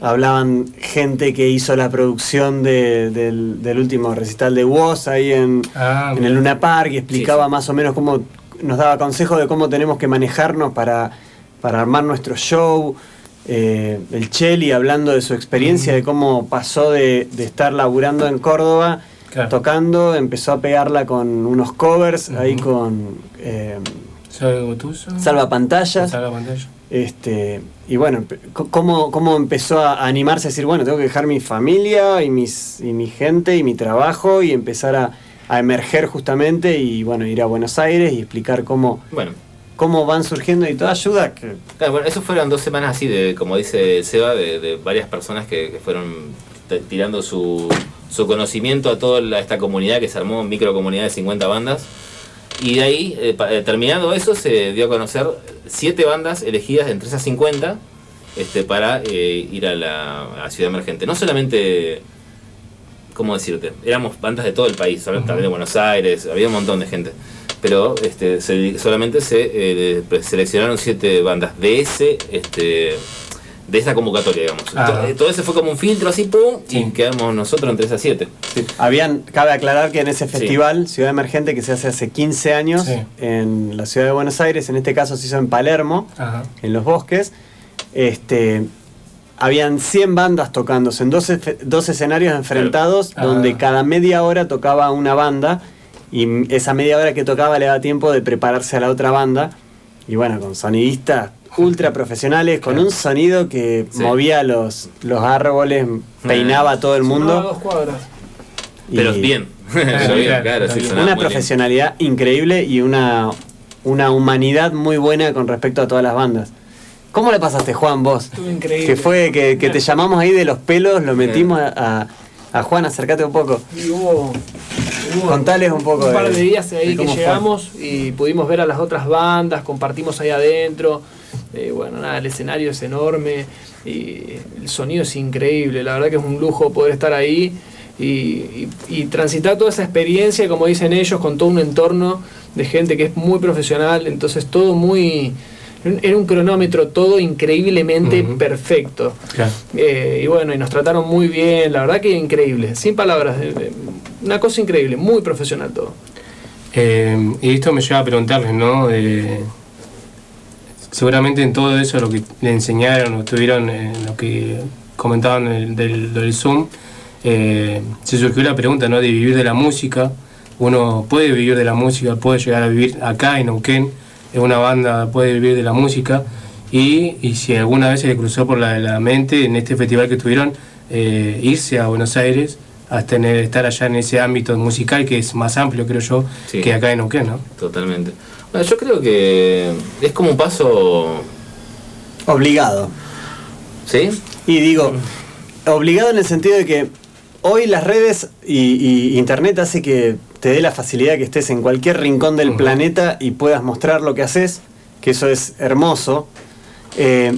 hablaban gente que hizo la producción de- del, del último recital de Woz ahí en, Ah, en el Luna Park y explicaba más o menos cómo nos daba consejos de cómo tenemos que manejarnos para, para armar nuestro show. Eh, el Cheli hablando de su experiencia, de cómo pasó de, de estar laburando en Córdoba, tocando, empezó a pegarla con unos covers, ahí con eh. Salva Pantallas. Salva Pantalla. Este, y bueno, cómo, cómo empezó a animarse a decir, bueno, tengo que dejar mi familia y, mis, y mi gente y mi trabajo y empezar a, a emerger justamente y bueno, ir a Buenos Aires y explicar cómo, Bueno. Cómo van surgiendo y toda ayuda que Claro, bueno, eso fueron dos semanas así de, como dice Seba, de, de varias personas que, que fueron tirando su, su conocimiento a toda la- esta comunidad que se armó, micro comunidad de 50 bandas. Y de ahí, eh, pa- eh, terminando eso, se dio a conocer siete bandas elegidas entre esas 50 este, para eh, ir a la, a ciudad emergente. No solamente, ¿cómo decirte? Éramos bandas de todo el país, ¿sabes? también de Buenos Aires, había un montón de gente. Pero este, se- solamente se eh, seleccionaron siete bandas de ese, este, de esa convocatoria, digamos. Ah. To- Todo ese fue como un filtro así, pum, y quedamos nosotros entre esas siete. Habían, cabe aclarar que en ese festival, Ciudad Emergente, que se hace hace 15 años Sí. en la ciudad de Buenos Aires, en este caso se hizo en Palermo, Ajá. en los bosques, este, habían 100 bandas tocándose en dos, dos escenarios enfrentados, Claro. donde Ah. cada media hora tocaba una banda, y esa media hora que tocaba le daba tiempo de prepararse a la otra banda, y bueno, con sonidistas ultra profesionales, con un sonido que Sí. movía los, los árboles, peinaba a todo el mundo. a dos cuadras. Pero Y- bien. Pero bien, claro, sí, sonaba una bien. profesionalidad increíble y una, una humanidad muy buena con respecto a todas las bandas. ¿Cómo le pasaste, Juan, vos? Estuvo increíble. Que fue que, que te llamamos ahí de los pelos, lo metimos a, a- a Juan, acércate un poco. Y hubo, hubo Contales un poco un par de- días de ahí que fue. llegamos y pudimos ver a las otras bandas, compartimos ahí adentro. Eh, bueno, nada, el escenario es enorme y el sonido es increíble. La verdad que es un lujo poder estar ahí y, y- y transitar toda esa experiencia, como dicen ellos, con todo un entorno de gente que es muy profesional. Entonces, todo muy. Era un cronómetro todo increíblemente perfecto. Eh, y bueno, y nos trataron muy bien, la verdad que increíble, sin palabras, eh, una cosa increíble, muy profesional todo. Eh, y esto me lleva a preguntarles, ¿no? Eh, seguramente en todo eso, lo que le enseñaron o estuvieron, en lo que comentaban del, del- Zoom, eh, se surgió la pregunta, ¿no? De vivir de la música. Uno puede vivir de la música, puede llegar a vivir acá en Neuquén, eh, una banda puede vivir de la música y, y si alguna vez se le cruzó por la, la mente en este festival que tuvieron, eh, irse a Buenos Aires a tener, estar allá en ese ámbito musical que es más amplio, creo yo, Sí. que acá en Neuquén, ¿no? Totalmente. Bueno, yo creo que es como un paso. Obligado. ¿Sí? Y digo, obligado en el sentido de que hoy las redes y, y internet hace que te dé la facilidad que estés en cualquier rincón del planeta y puedas mostrar lo que haces, que eso es hermoso. Eh,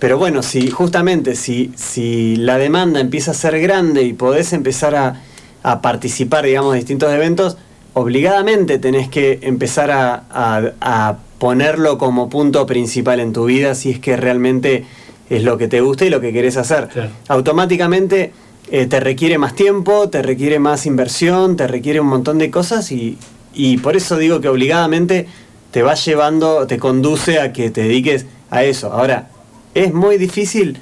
pero bueno, si justamente si, si la demanda empieza a ser grande y podés empezar a, a participar, digamos, de distintos eventos, obligadamente tenés que empezar a, a- a ponerlo como punto principal en tu vida si es que realmente es lo que te gusta y lo que querés hacer. Automáticamente eh, te requiere más tiempo, te requiere más inversión, te requiere un montón de cosas y, y por eso digo que obligadamente te va llevando, te conduce a que te dediques a eso. Ahora, es muy difícil,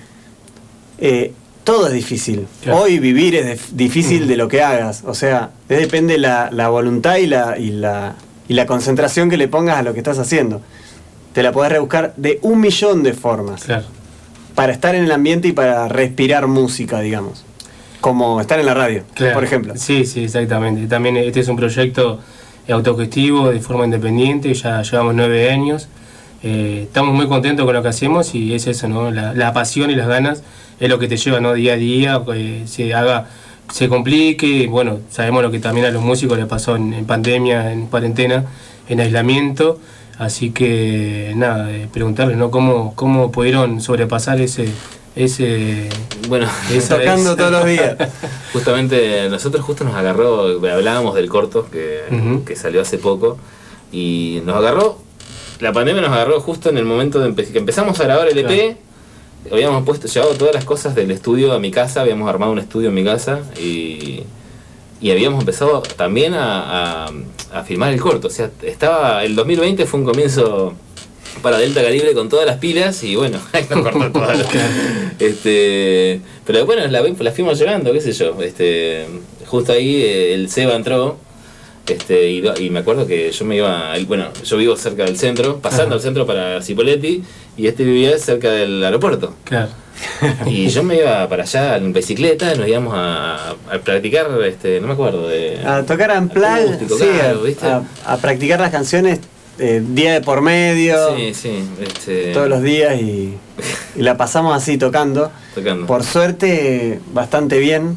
eh, todo es difícil. Claro. Hoy vivir es dif- difícil de lo que hagas, o sea, depende la, la voluntad y la, y, la, y la concentración que le pongas a lo que estás haciendo. Te la podés rebuscar de un millón de formas. Para estar en el ambiente y para respirar música, digamos. Como estar en la radio, Claro. por ejemplo. Sí, sí, exactamente. También este es un proyecto autogestivo, de forma independiente, ya llevamos nueve años. Eh, estamos muy contentos con lo que hacemos y es eso, ¿no? La, la pasión y las ganas es lo que te lleva, ¿no? Día a día, que se haga, se complique. Bueno, sabemos lo que también a los músicos les pasó en, en pandemia, en cuarentena, en aislamiento. Así que, nada, eh, preguntarles, ¿no? ¿Cómo, ¿Cómo pudieron sobrepasar ese... ese Bueno, esa vez? Justamente nosotros justo nos agarró, hablábamos del corto que, que salió hace poco y nos agarró, la pandemia nos agarró justo en el momento de empe- que empezamos a grabar el EP, habíamos puesto, llevado todas las cosas del estudio a mi casa, habíamos armado un estudio en mi casa y, y habíamos empezado también a, a- a filmar el corto, o sea, estaba, el 2020 fue un comienzo para Delta Calibre con todas las pilas y bueno, cortó todas las este Pero bueno, la, la fuimos llegando, qué sé yo. Este, justo ahí eh, el Seba entró. Este, y, me acuerdo que yo me iba, bueno, yo vivo cerca del centro, pasando Ajá. al centro para Cipoletti, y este vivía cerca del aeropuerto. Claro. Y yo me iba para allá en bicicleta, nos íbamos a, a practicar, este, no me acuerdo, de... A tocar en plan, sí, claro, a- ¿viste? a, a practicar las canciones eh, día de por medio, Sí, sí, este, todos los días y, y la pasamos así tocando. tocando. Por suerte, bastante bien.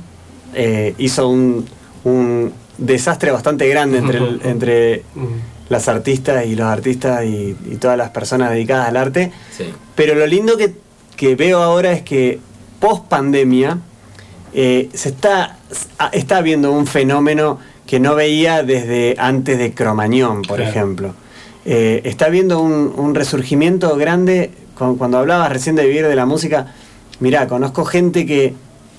Eh, hizo un, un desastre bastante grande entre, el- entre las artistas y los artistas y, y todas las personas dedicadas al arte. Sí. Pero lo lindo que, que veo ahora es que post pandemia eh, se está, está habiendo un fenómeno que no veía desde antes de Cromañón, por Claro. ejemplo. Eh, está habiendo un, un resurgimiento grande. Cu- Cuando hablabas recién de vivir de la música, mirá, conozco gente que,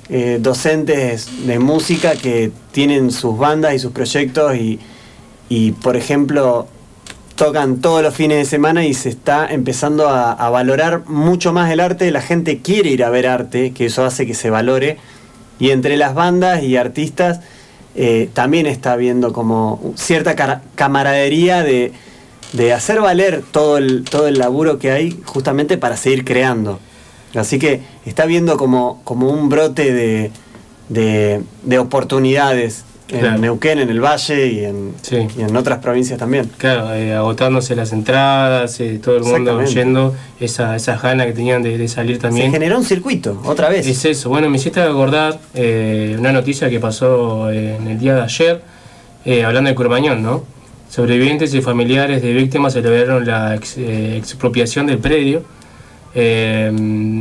eh, docentes de música que tienen sus bandas y sus proyectos y, y, por ejemplo, tocan todos los fines de semana y se está empezando a, valorar mucho más el arte. La gente quiere ir a ver arte, que eso hace que se valore. Y entre las bandas y artistas eh, también está habiendo como cierta camaradería de, de hacer valer todo el, todo el laburo que hay justamente para seguir creando. Así que está viendo como, como un brote de, de, de oportunidades en Claro. Neuquén, en el Valle y en, y en otras provincias también. Claro, eh, agotándose las entradas, eh, todo el mundo yendo, esa, esas ganas que tenían de, de salir también. Se generó un circuito, otra vez. Es eso, bueno, me hiciste acordar eh, una noticia que pasó eh, en el día de ayer, hablando de Curmañón, ¿no? Sobrevivientes y familiares de víctimas celebraron la ex- expropiación del predio, eh,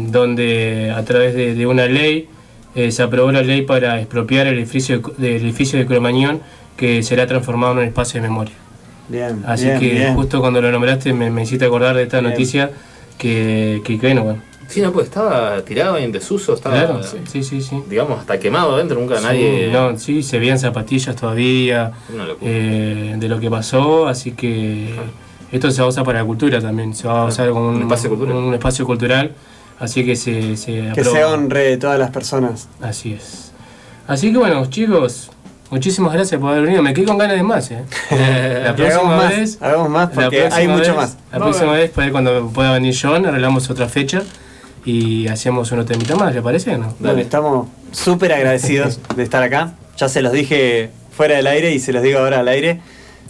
donde a través de, de una ley eh, se aprobó la ley para expropiar el edificio de, del edificio de Curmañón, que será transformado en un espacio de memoria. Bien, Así bien, que bien. justo cuando lo nombraste me, me hiciste acordar de esta Bien. noticia que, que, que bueno, bueno. Sí, no, pues estaba tirado en desuso, estaba, Claro, sí, sí, sí, digamos, hasta quemado adentro, nunca Sí, nadie... no, sí, se veían zapatillas todavía eh, de lo que pasó, así que esto se va a usar para la cultura también, se va a usar como un, Un espacio cultural. un espacio cultural, así que se, se Que se honre de todas las personas. Así es. Así que bueno, chicos, Muchísimas gracias por haber venido. Me quedé con ganas de más, ¿eh? La hagamos más, hagamos más porque hay próxima mucho vez- más. La Vamos próxima ver. vez, puede, cuando pueda venir John, arreglamos otra fecha y hacemos una temita más, ¿le parece no? Bueno, estamos súper agradecidos de estar acá. Ya se los dije fuera del aire y se los digo ahora al aire.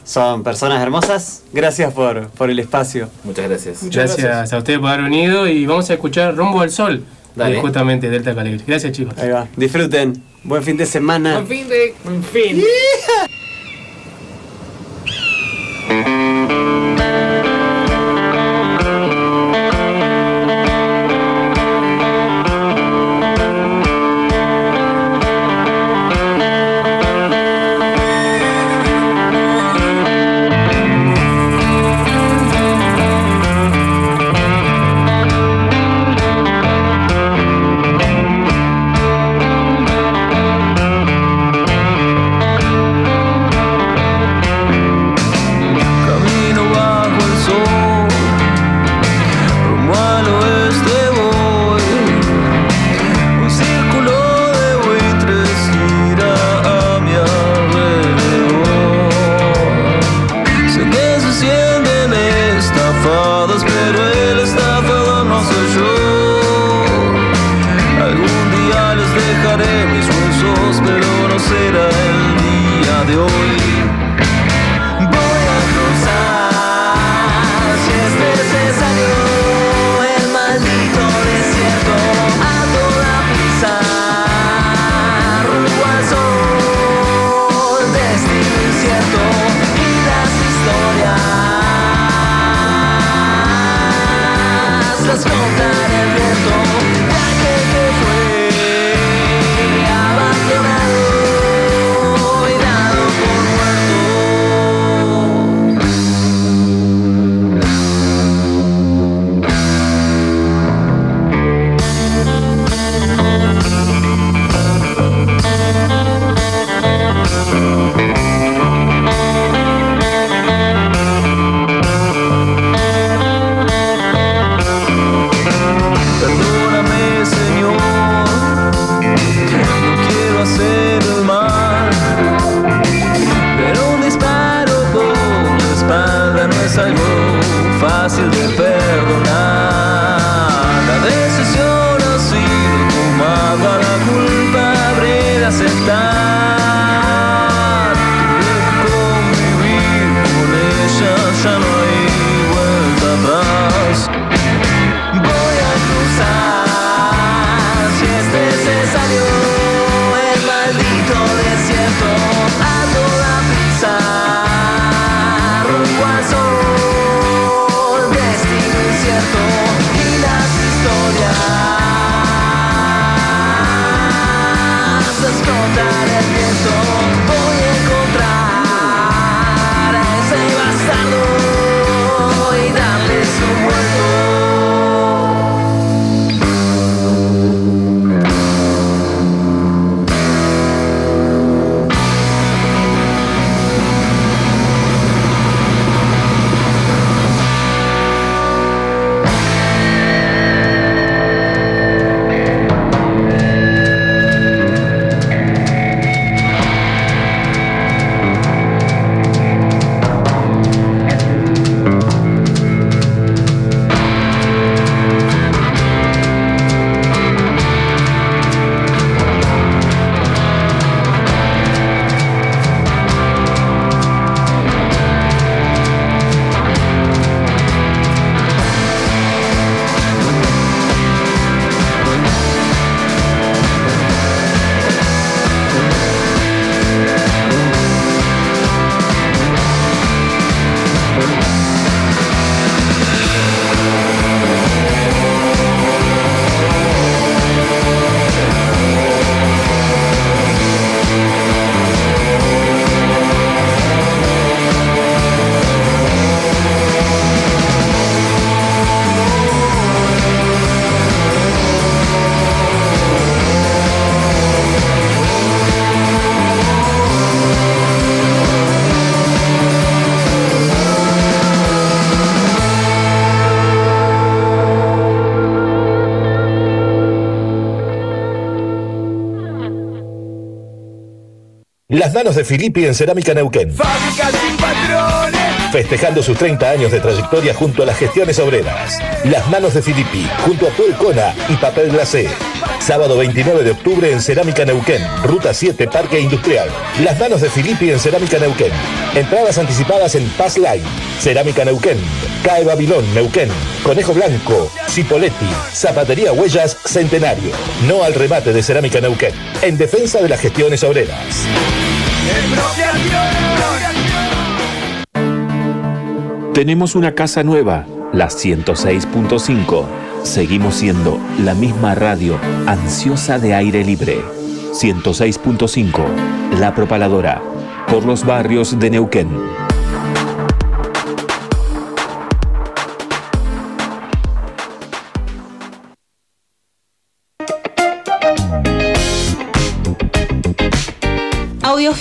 Son personas hermosas. Gracias por, por el espacio. Muchas gracias. Gracias, a ustedes por haber venido y vamos a escuchar Rumbo al Sol, Dale. de justamente Delta Caligri. Gracias, chicos. Ahí va. Disfruten. Buen fin de semana. En fin de. En fin. Thank Las manos de Filippi en Cerámica Neuquén. Fábrica sin patrones. Festejando sus 30 años de trayectoria junto a las gestiones obreras. Las manos de Filippi, junto a Puelcona y Papel Glacé. Sábado 29 de octubre en Cerámica Neuquén, Ruta 7, Parque Industrial. Las manos de Filippi en Cerámica Neuquén. Entradas anticipadas en Pass Line. Cerámica Neuquén. CAE Babilón, Neuquén. Conejo Blanco, Cipoletti, Zapatería Huellas, Centenario. No al remate de Cerámica Neuquén. En defensa de las gestiones obreras. Tenemos una casa nueva, la 106.5. Seguimos siendo la misma radio ansiosa de aire libre. 106.5, La Propaladora, por los barrios de Neuquén.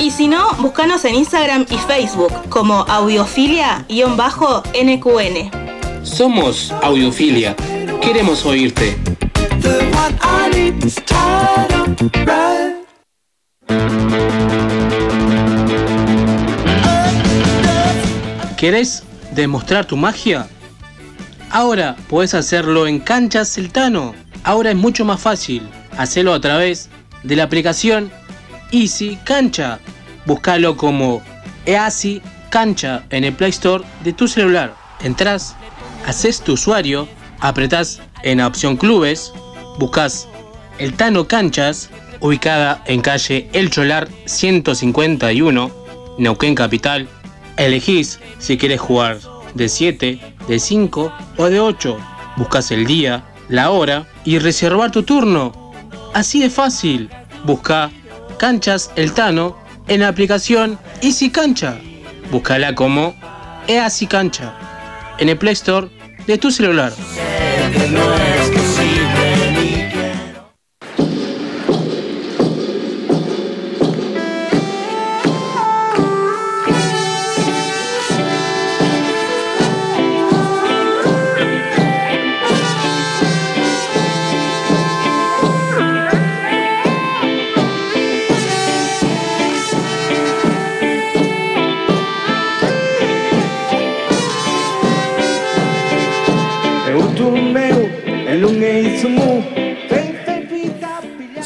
Y si no, búscanos en Instagram y Facebook como audiofilia-nqn. Somos Audiofilia. Queremos oírte. ¿Querés demostrar tu magia? Ahora podés hacerlo en Canchas Celtano. Ahora es mucho más fácil. Hacelo a través de la aplicación Easy Cancha. Búscalo como Easy Cancha en el Play Store de tu celular. Entrás, haces tu usuario, apretás en la opción Clubes, buscas el Tano Canchas, ubicada en calle El Cholar 151, Neuquén Capital. Elegís si quieres jugar de 7, de 5 o de 8. Buscas el día, la hora y reservar tu turno. Así de fácil. Busca Canchas El Tano en la aplicación Easy Cancha. Búscala como Easy Cancha en el Play Store de tu celular.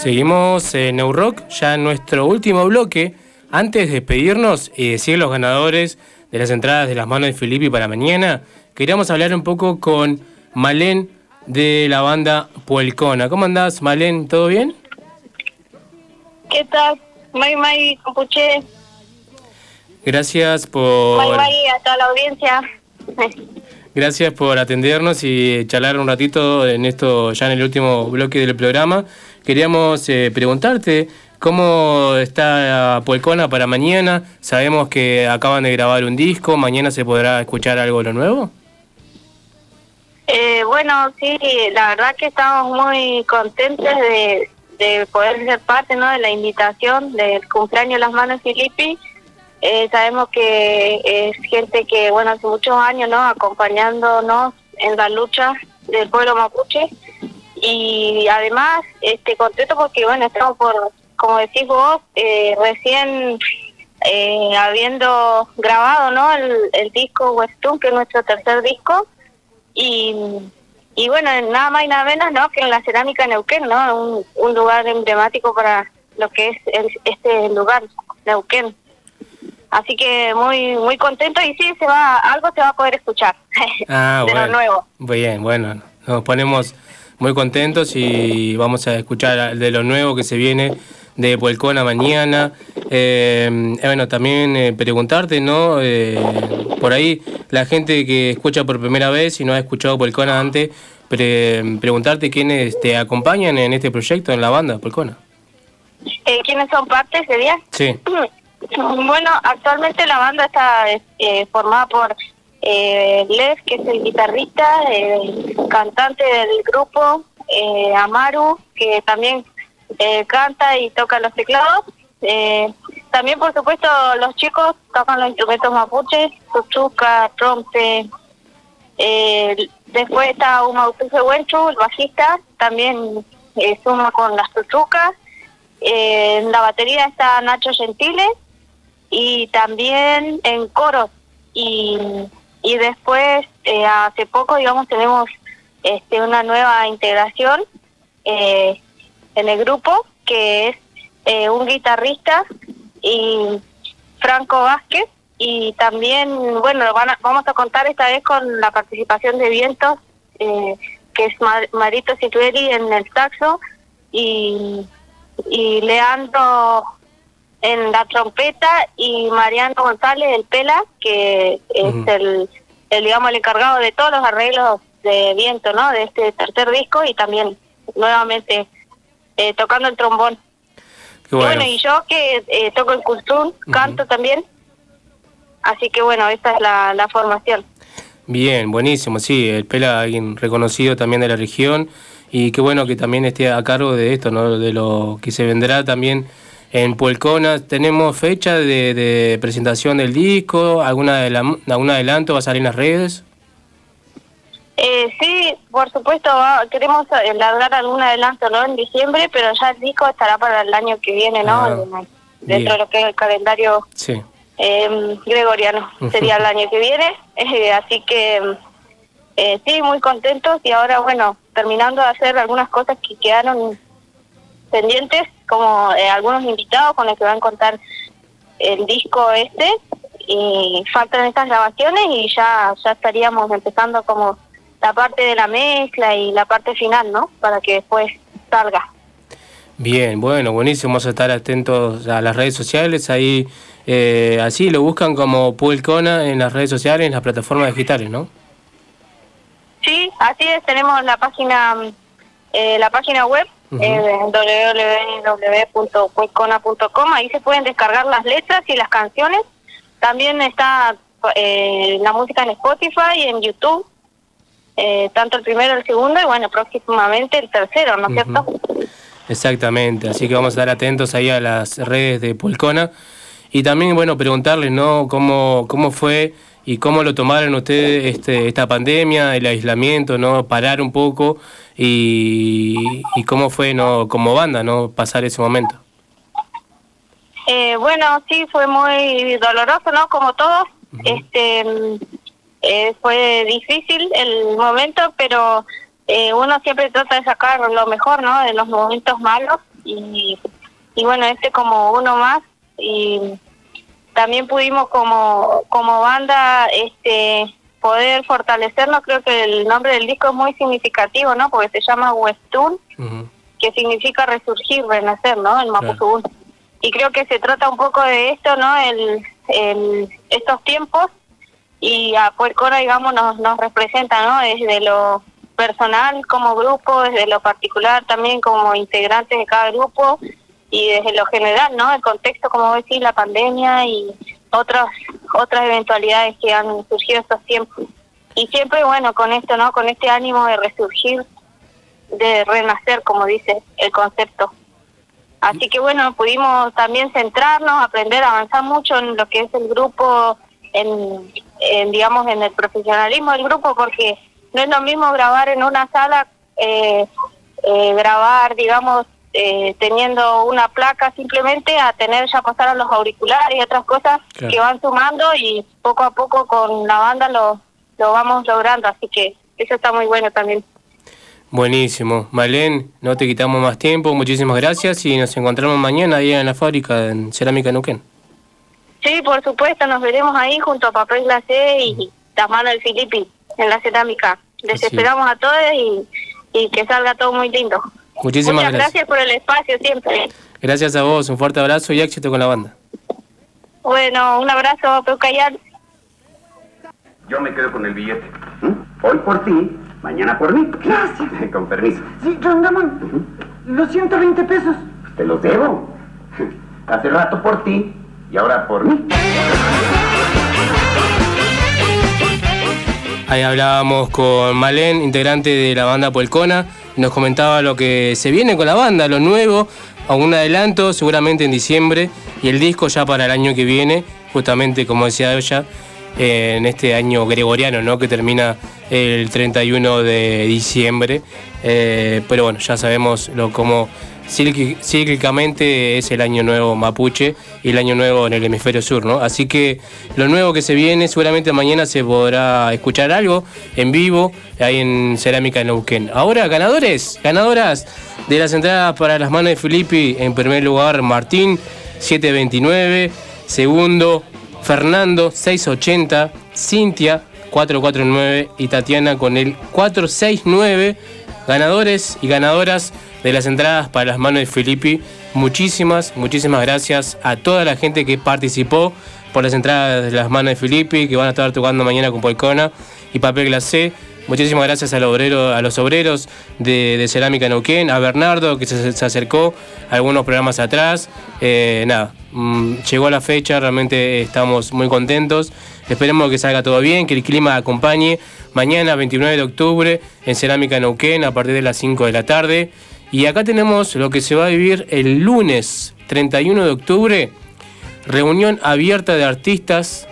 Seguimos en New Rock, ya en nuestro último bloque. Antes de despedirnos y decir los ganadores de las entradas de las manos de Filippi para mañana, queríamos hablar un poco con Malén de la banda Puelcona. ¿Cómo andás, Malén? ¿Todo bien? ¿Qué tal? May May Compuche. Gracias por. May May a toda la audiencia. Gracias por atendernos y charlar un ratito en esto, ya en el último bloque del programa. Queríamos eh, preguntarte cómo está Puelcona para mañana. Sabemos que acaban de grabar un disco, mañana se podrá escuchar algo de lo nuevo. Eh, bueno, sí, la verdad que estamos muy contentos de, de poder ser parte ¿no? de la invitación del cumpleaños las manos Filippi. Eh, sabemos que es gente que, bueno, hace muchos años, ¿no? Acompañándonos en la lucha del pueblo mapuche. Y además, este contento porque, bueno, estamos por, como decís vos, eh, recién eh, habiendo grabado, ¿no? El, el disco Westun, que es nuestro tercer disco. Y, y bueno, nada más y nada menos, ¿no? Que en la cerámica Neuquén, ¿no? Un, un lugar emblemático para lo que es el- este lugar, Neuquén. Así que muy muy contento y sí, se va algo se va a poder escuchar Ah, de bueno. lo nuevo. Bien, bueno, nos ponemos muy contentos y vamos a escuchar de lo nuevo que se viene de Puelcona mañana. Eh, eh, bueno, también eh, preguntarte, ¿no? Eh, por ahí la gente que escucha por primera vez y no ha escuchado Puelcona antes, pre- preguntarte quiénes te acompañan en este proyecto, en la banda Puelcona. Eh, ¿Quiénes son parte ese día? Sí. Bueno, actualmente la banda está eh, formada por eh, Lev, que es el guitarrista, el cantante del grupo, eh, Amaru, que también eh, canta y toca los teclados. Eh, también, por supuesto, los chicos tocan los instrumentos mapuches, chuchuca, trompe. Eh, después está Umautuje Wenchu, el bajista, también eh, suma con las chuchucas. Eh, en la batería está Nacho Gentile y también en coros. Y, y después, eh, hace poco, digamos, tenemos este, una nueva integración eh, en el grupo, que es eh, un guitarrista y Franco Vázquez. Y también, bueno, van a- vamos a contar esta vez con la participación de Vientos, eh, que es Mar- Marito Situeri en el saxo y, y Leandro en la trompeta y Mariano González el pela que es el, el digamos el encargado de todos los arreglos de viento no de este tercer disco y también nuevamente eh, tocando el trombón. Qué Y bueno. bueno y yo que eh, toco el cultún canto también. Así que bueno esta es la, la formación. Bien, buenísimo, sí, el Pela, alguien reconocido también de la región. Y qué bueno que también esté a cargo de esto, ¿no? De lo que se vendrá también en Puelcona. ¿Tenemos fecha de, de presentación del disco? ¿Alguna adela- ¿Algún adelanto va a salir en las redes? Eh, sí, por supuesto, va- queremos eh, largar algún adelanto ¿no? en diciembre, pero ya el disco estará para el año que viene, ¿no? Ah, En- Dentro de lo que es el calendario Sí. eh, gregoriano, sería el año que viene. Eh, así que eh, sí, muy contentos y ahora, bueno, terminando de hacer algunas cosas que quedaron pendientes, como eh, algunos invitados con los que van a contar el disco este y faltan estas grabaciones y ya ya estaríamos empezando como la parte de la mezcla y la parte final, ¿no? Para que después salga. Bien, bueno, buenísimo. Vamos a estar atentos a las redes sociales. Ahí, eh, así lo buscan como Puelcona en las redes sociales, en las plataformas digitales, ¿no? Sí, así es, tenemos la página eh, la página web Ujú. eh, www.puescona.com, ahí se pueden descargar las letras y las canciones. También está eh, la música en Spotify y en YouTube, eh, tanto el primero, el segundo y bueno, próximamente el tercero, ¿no es cierto? Exactamente, así que vamos a estar atentos ahí a las redes de Pulcona. Y también, bueno, preguntarles, ¿no? ¿Cómo, cómo fue y cómo lo tomaron ustedes este, esta pandemia, el aislamiento, ¿no? Parar un poco y, y cómo fue, ¿no? Como banda, ¿no? Pasar ese momento. Eh, bueno, sí, fue muy doloroso, ¿no? Como todos. Este, eh, fue difícil el momento, pero eh, uno siempre trata de sacar lo mejor, ¿no? De los momentos malos y, y bueno, este como uno más y también pudimos como como banda este poder fortalecernos. Creo que el nombre del disco es muy significativo, ¿no? Porque se llama Westun, que significa resurgir, renacer, ¿no? El Mapuzugún y creo que se trata un poco de esto, ¿no? El, el- estos tiempos y a Puercora, digamos, nos, nos representa, ¿no? Desde lo personal como grupo, desde lo particular también como integrantes de cada grupo y desde lo general, ¿no? El contexto, como decís, la pandemia y otras otras eventualidades que han surgido estos tiempos. Y siempre, bueno, con esto, ¿no? Con este ánimo de resurgir, de renacer, como dice el concepto. Así que bueno, pudimos también centrarnos, aprender avanzar mucho en lo que es el grupo, en, en, digamos, en el profesionalismo del grupo, porque no es lo mismo grabar en una sala, eh, eh, grabar, digamos, eh, teniendo una placa simplemente, a tener ya pasar a los auriculares y otras cosas Claro. que van sumando y poco a poco con la banda lo, lo vamos logrando, así que eso está muy bueno también. Buenísimo. Malén, no te quitamos más tiempo, muchísimas gracias y nos encontramos mañana ahí en la fábrica en Cerámica Nuquén. Sí, por supuesto, nos veremos ahí junto a Papel Glacé y las manos del Filippi en la cerámica. Les Así esperamos a todos y, y que salga todo muy lindo. Muchísimas Muchas gracias. gracias por el espacio siempre. Gracias a vos, un fuerte abrazo y éxito con la banda. Bueno, un abrazo, Peucayal. Yo me quedo con el billete. Hoy por ti, mañana por mí. Gracias. Con permiso. Sí, Don Ramón, los 120 pesos. Te los debo. Hace rato por ti Y ahora por mí. Ahí hablábamos con Malén, integrante de la banda Polcona, nos comentaba lo que se viene con la banda, lo nuevo, algún adelanto seguramente en diciembre y el disco ya para el año que viene, justamente como decía ella, eh, en este año gregoriano, ¿no? Que termina el 31 de diciembre. Eh, pero bueno, ya sabemos lo cómo cíclicamente es el año nuevo mapuche y el año nuevo en el hemisferio sur, ¿no? Así que lo nuevo que se viene, seguramente mañana se podrá escuchar algo en vivo ahí en Cerámica Neuquén. Ahora, ganadores, ganadoras de las entradas para las manos de Filippi, en primer lugar Martín, 729, segundo Fernando, 680, Cintia, 449 y Tatiana con el 469 ganadores y ganadoras de las entradas para las manos de Filippi. Muchísimas, muchísimas gracias a toda la gente que participó por las entradas de las manos de Filippi, que van a estar tocando mañana con Polcona y Papel Glacé. Muchísimas gracias al obrero, a los obreros de, Cerámica Neuquén, a Bernardo que se, acercó algunos programas atrás. Eh, nada, mm, llegó la fecha, realmente estamos muy contentos. Esperemos que salga todo bien, que el clima acompañe. Mañana, 29 de octubre, en Cerámica Neuquén, a partir de las 5 de la tarde. Y acá tenemos lo que se va a vivir el lunes 31 de octubre, reunión abierta de artistas.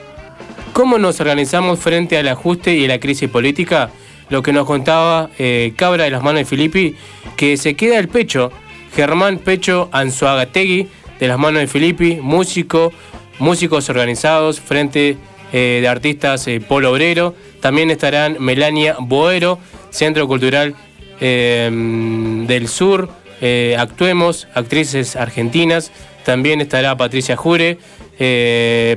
¿Cómo nos organizamos frente al ajuste y a la crisis política? Lo que nos contaba eh, Cabra de las manos de Filippi, que se queda el pecho. Germán Pecho Anzuagategui, de las manos de Filippi, músico, músicos organizados frente eh, de artistas eh, Polo Obrero. También estarán Melania Boero, Centro Cultural eh, del Sur, Actuemos, actrices argentinas. También estará Patricia Jure,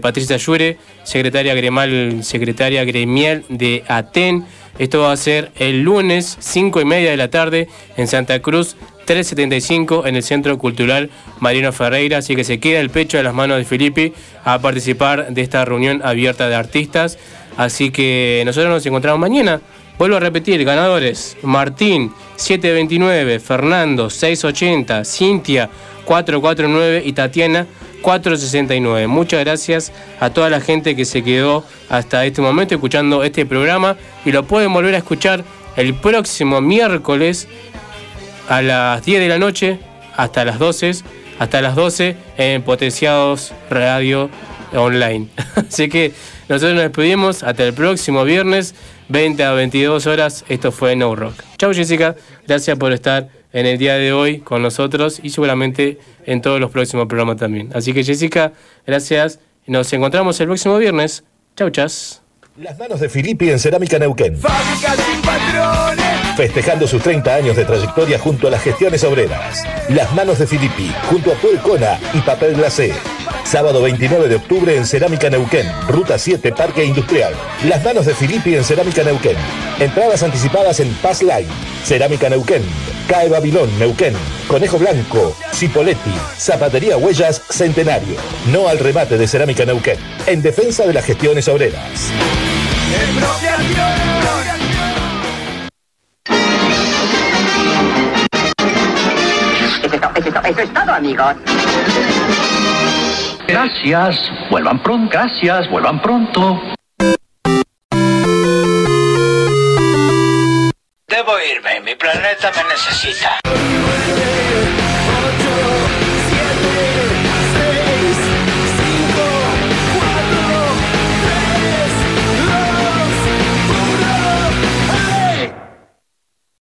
Patricia Jure, secretaria gremial, secretaria gremial de ATEN. Esto va a ser el lunes 5 y media de la tarde en Santa Cruz 375 en el Centro Cultural Mariano Ferreira. Así que se queda el pecho de las manos de Filippi a participar de esta reunión abierta de artistas. Así que nosotros nos encontramos mañana. Vuelvo a repetir, ganadores, Martín 729, Fernando 680, Cintia 449 y Tatiana 469. Muchas gracias a toda la gente que se quedó hasta este momento escuchando este programa y lo pueden volver a escuchar el próximo miércoles a las 10 de la noche hasta las 12, hasta las 12 en Potenciados Radio Online. Así que nosotros nos despedimos hasta el próximo viernes, 20 a 22 horas. Esto fue No Rock. Chau Jessica, gracias por estar en el día de hoy con nosotros y seguramente en todos los próximos programas también. Así que Jessica, gracias. Nos encontramos el próximo viernes. Chau, chas. Las manos de Filippi en Cerámica Neuquén. Fábrica sin patrones. Festejando sus 30 años de trayectoria junto a las gestiones obreras. Las manos de Filippi, junto a Puelcona y Papel Glacé. Sábado 29 de octubre en Cerámica Neuquén, Ruta 7, Parque Industrial. Las manos de Filippi en Cerámica Neuquén. Entradas anticipadas en Pass Line. Cerámica Neuquén, CAE Babilón Neuquén, Conejo Blanco, Cipoletti, Zapatería Huellas Centenario. No al remate de Cerámica Neuquén. En defensa de las gestiones obreras. Eso es, to- eso es to- eso es todo, amigos. Gracias, vuelvan pronto, gracias, vuelvan pronto. Debo irme, mi planeta me necesita.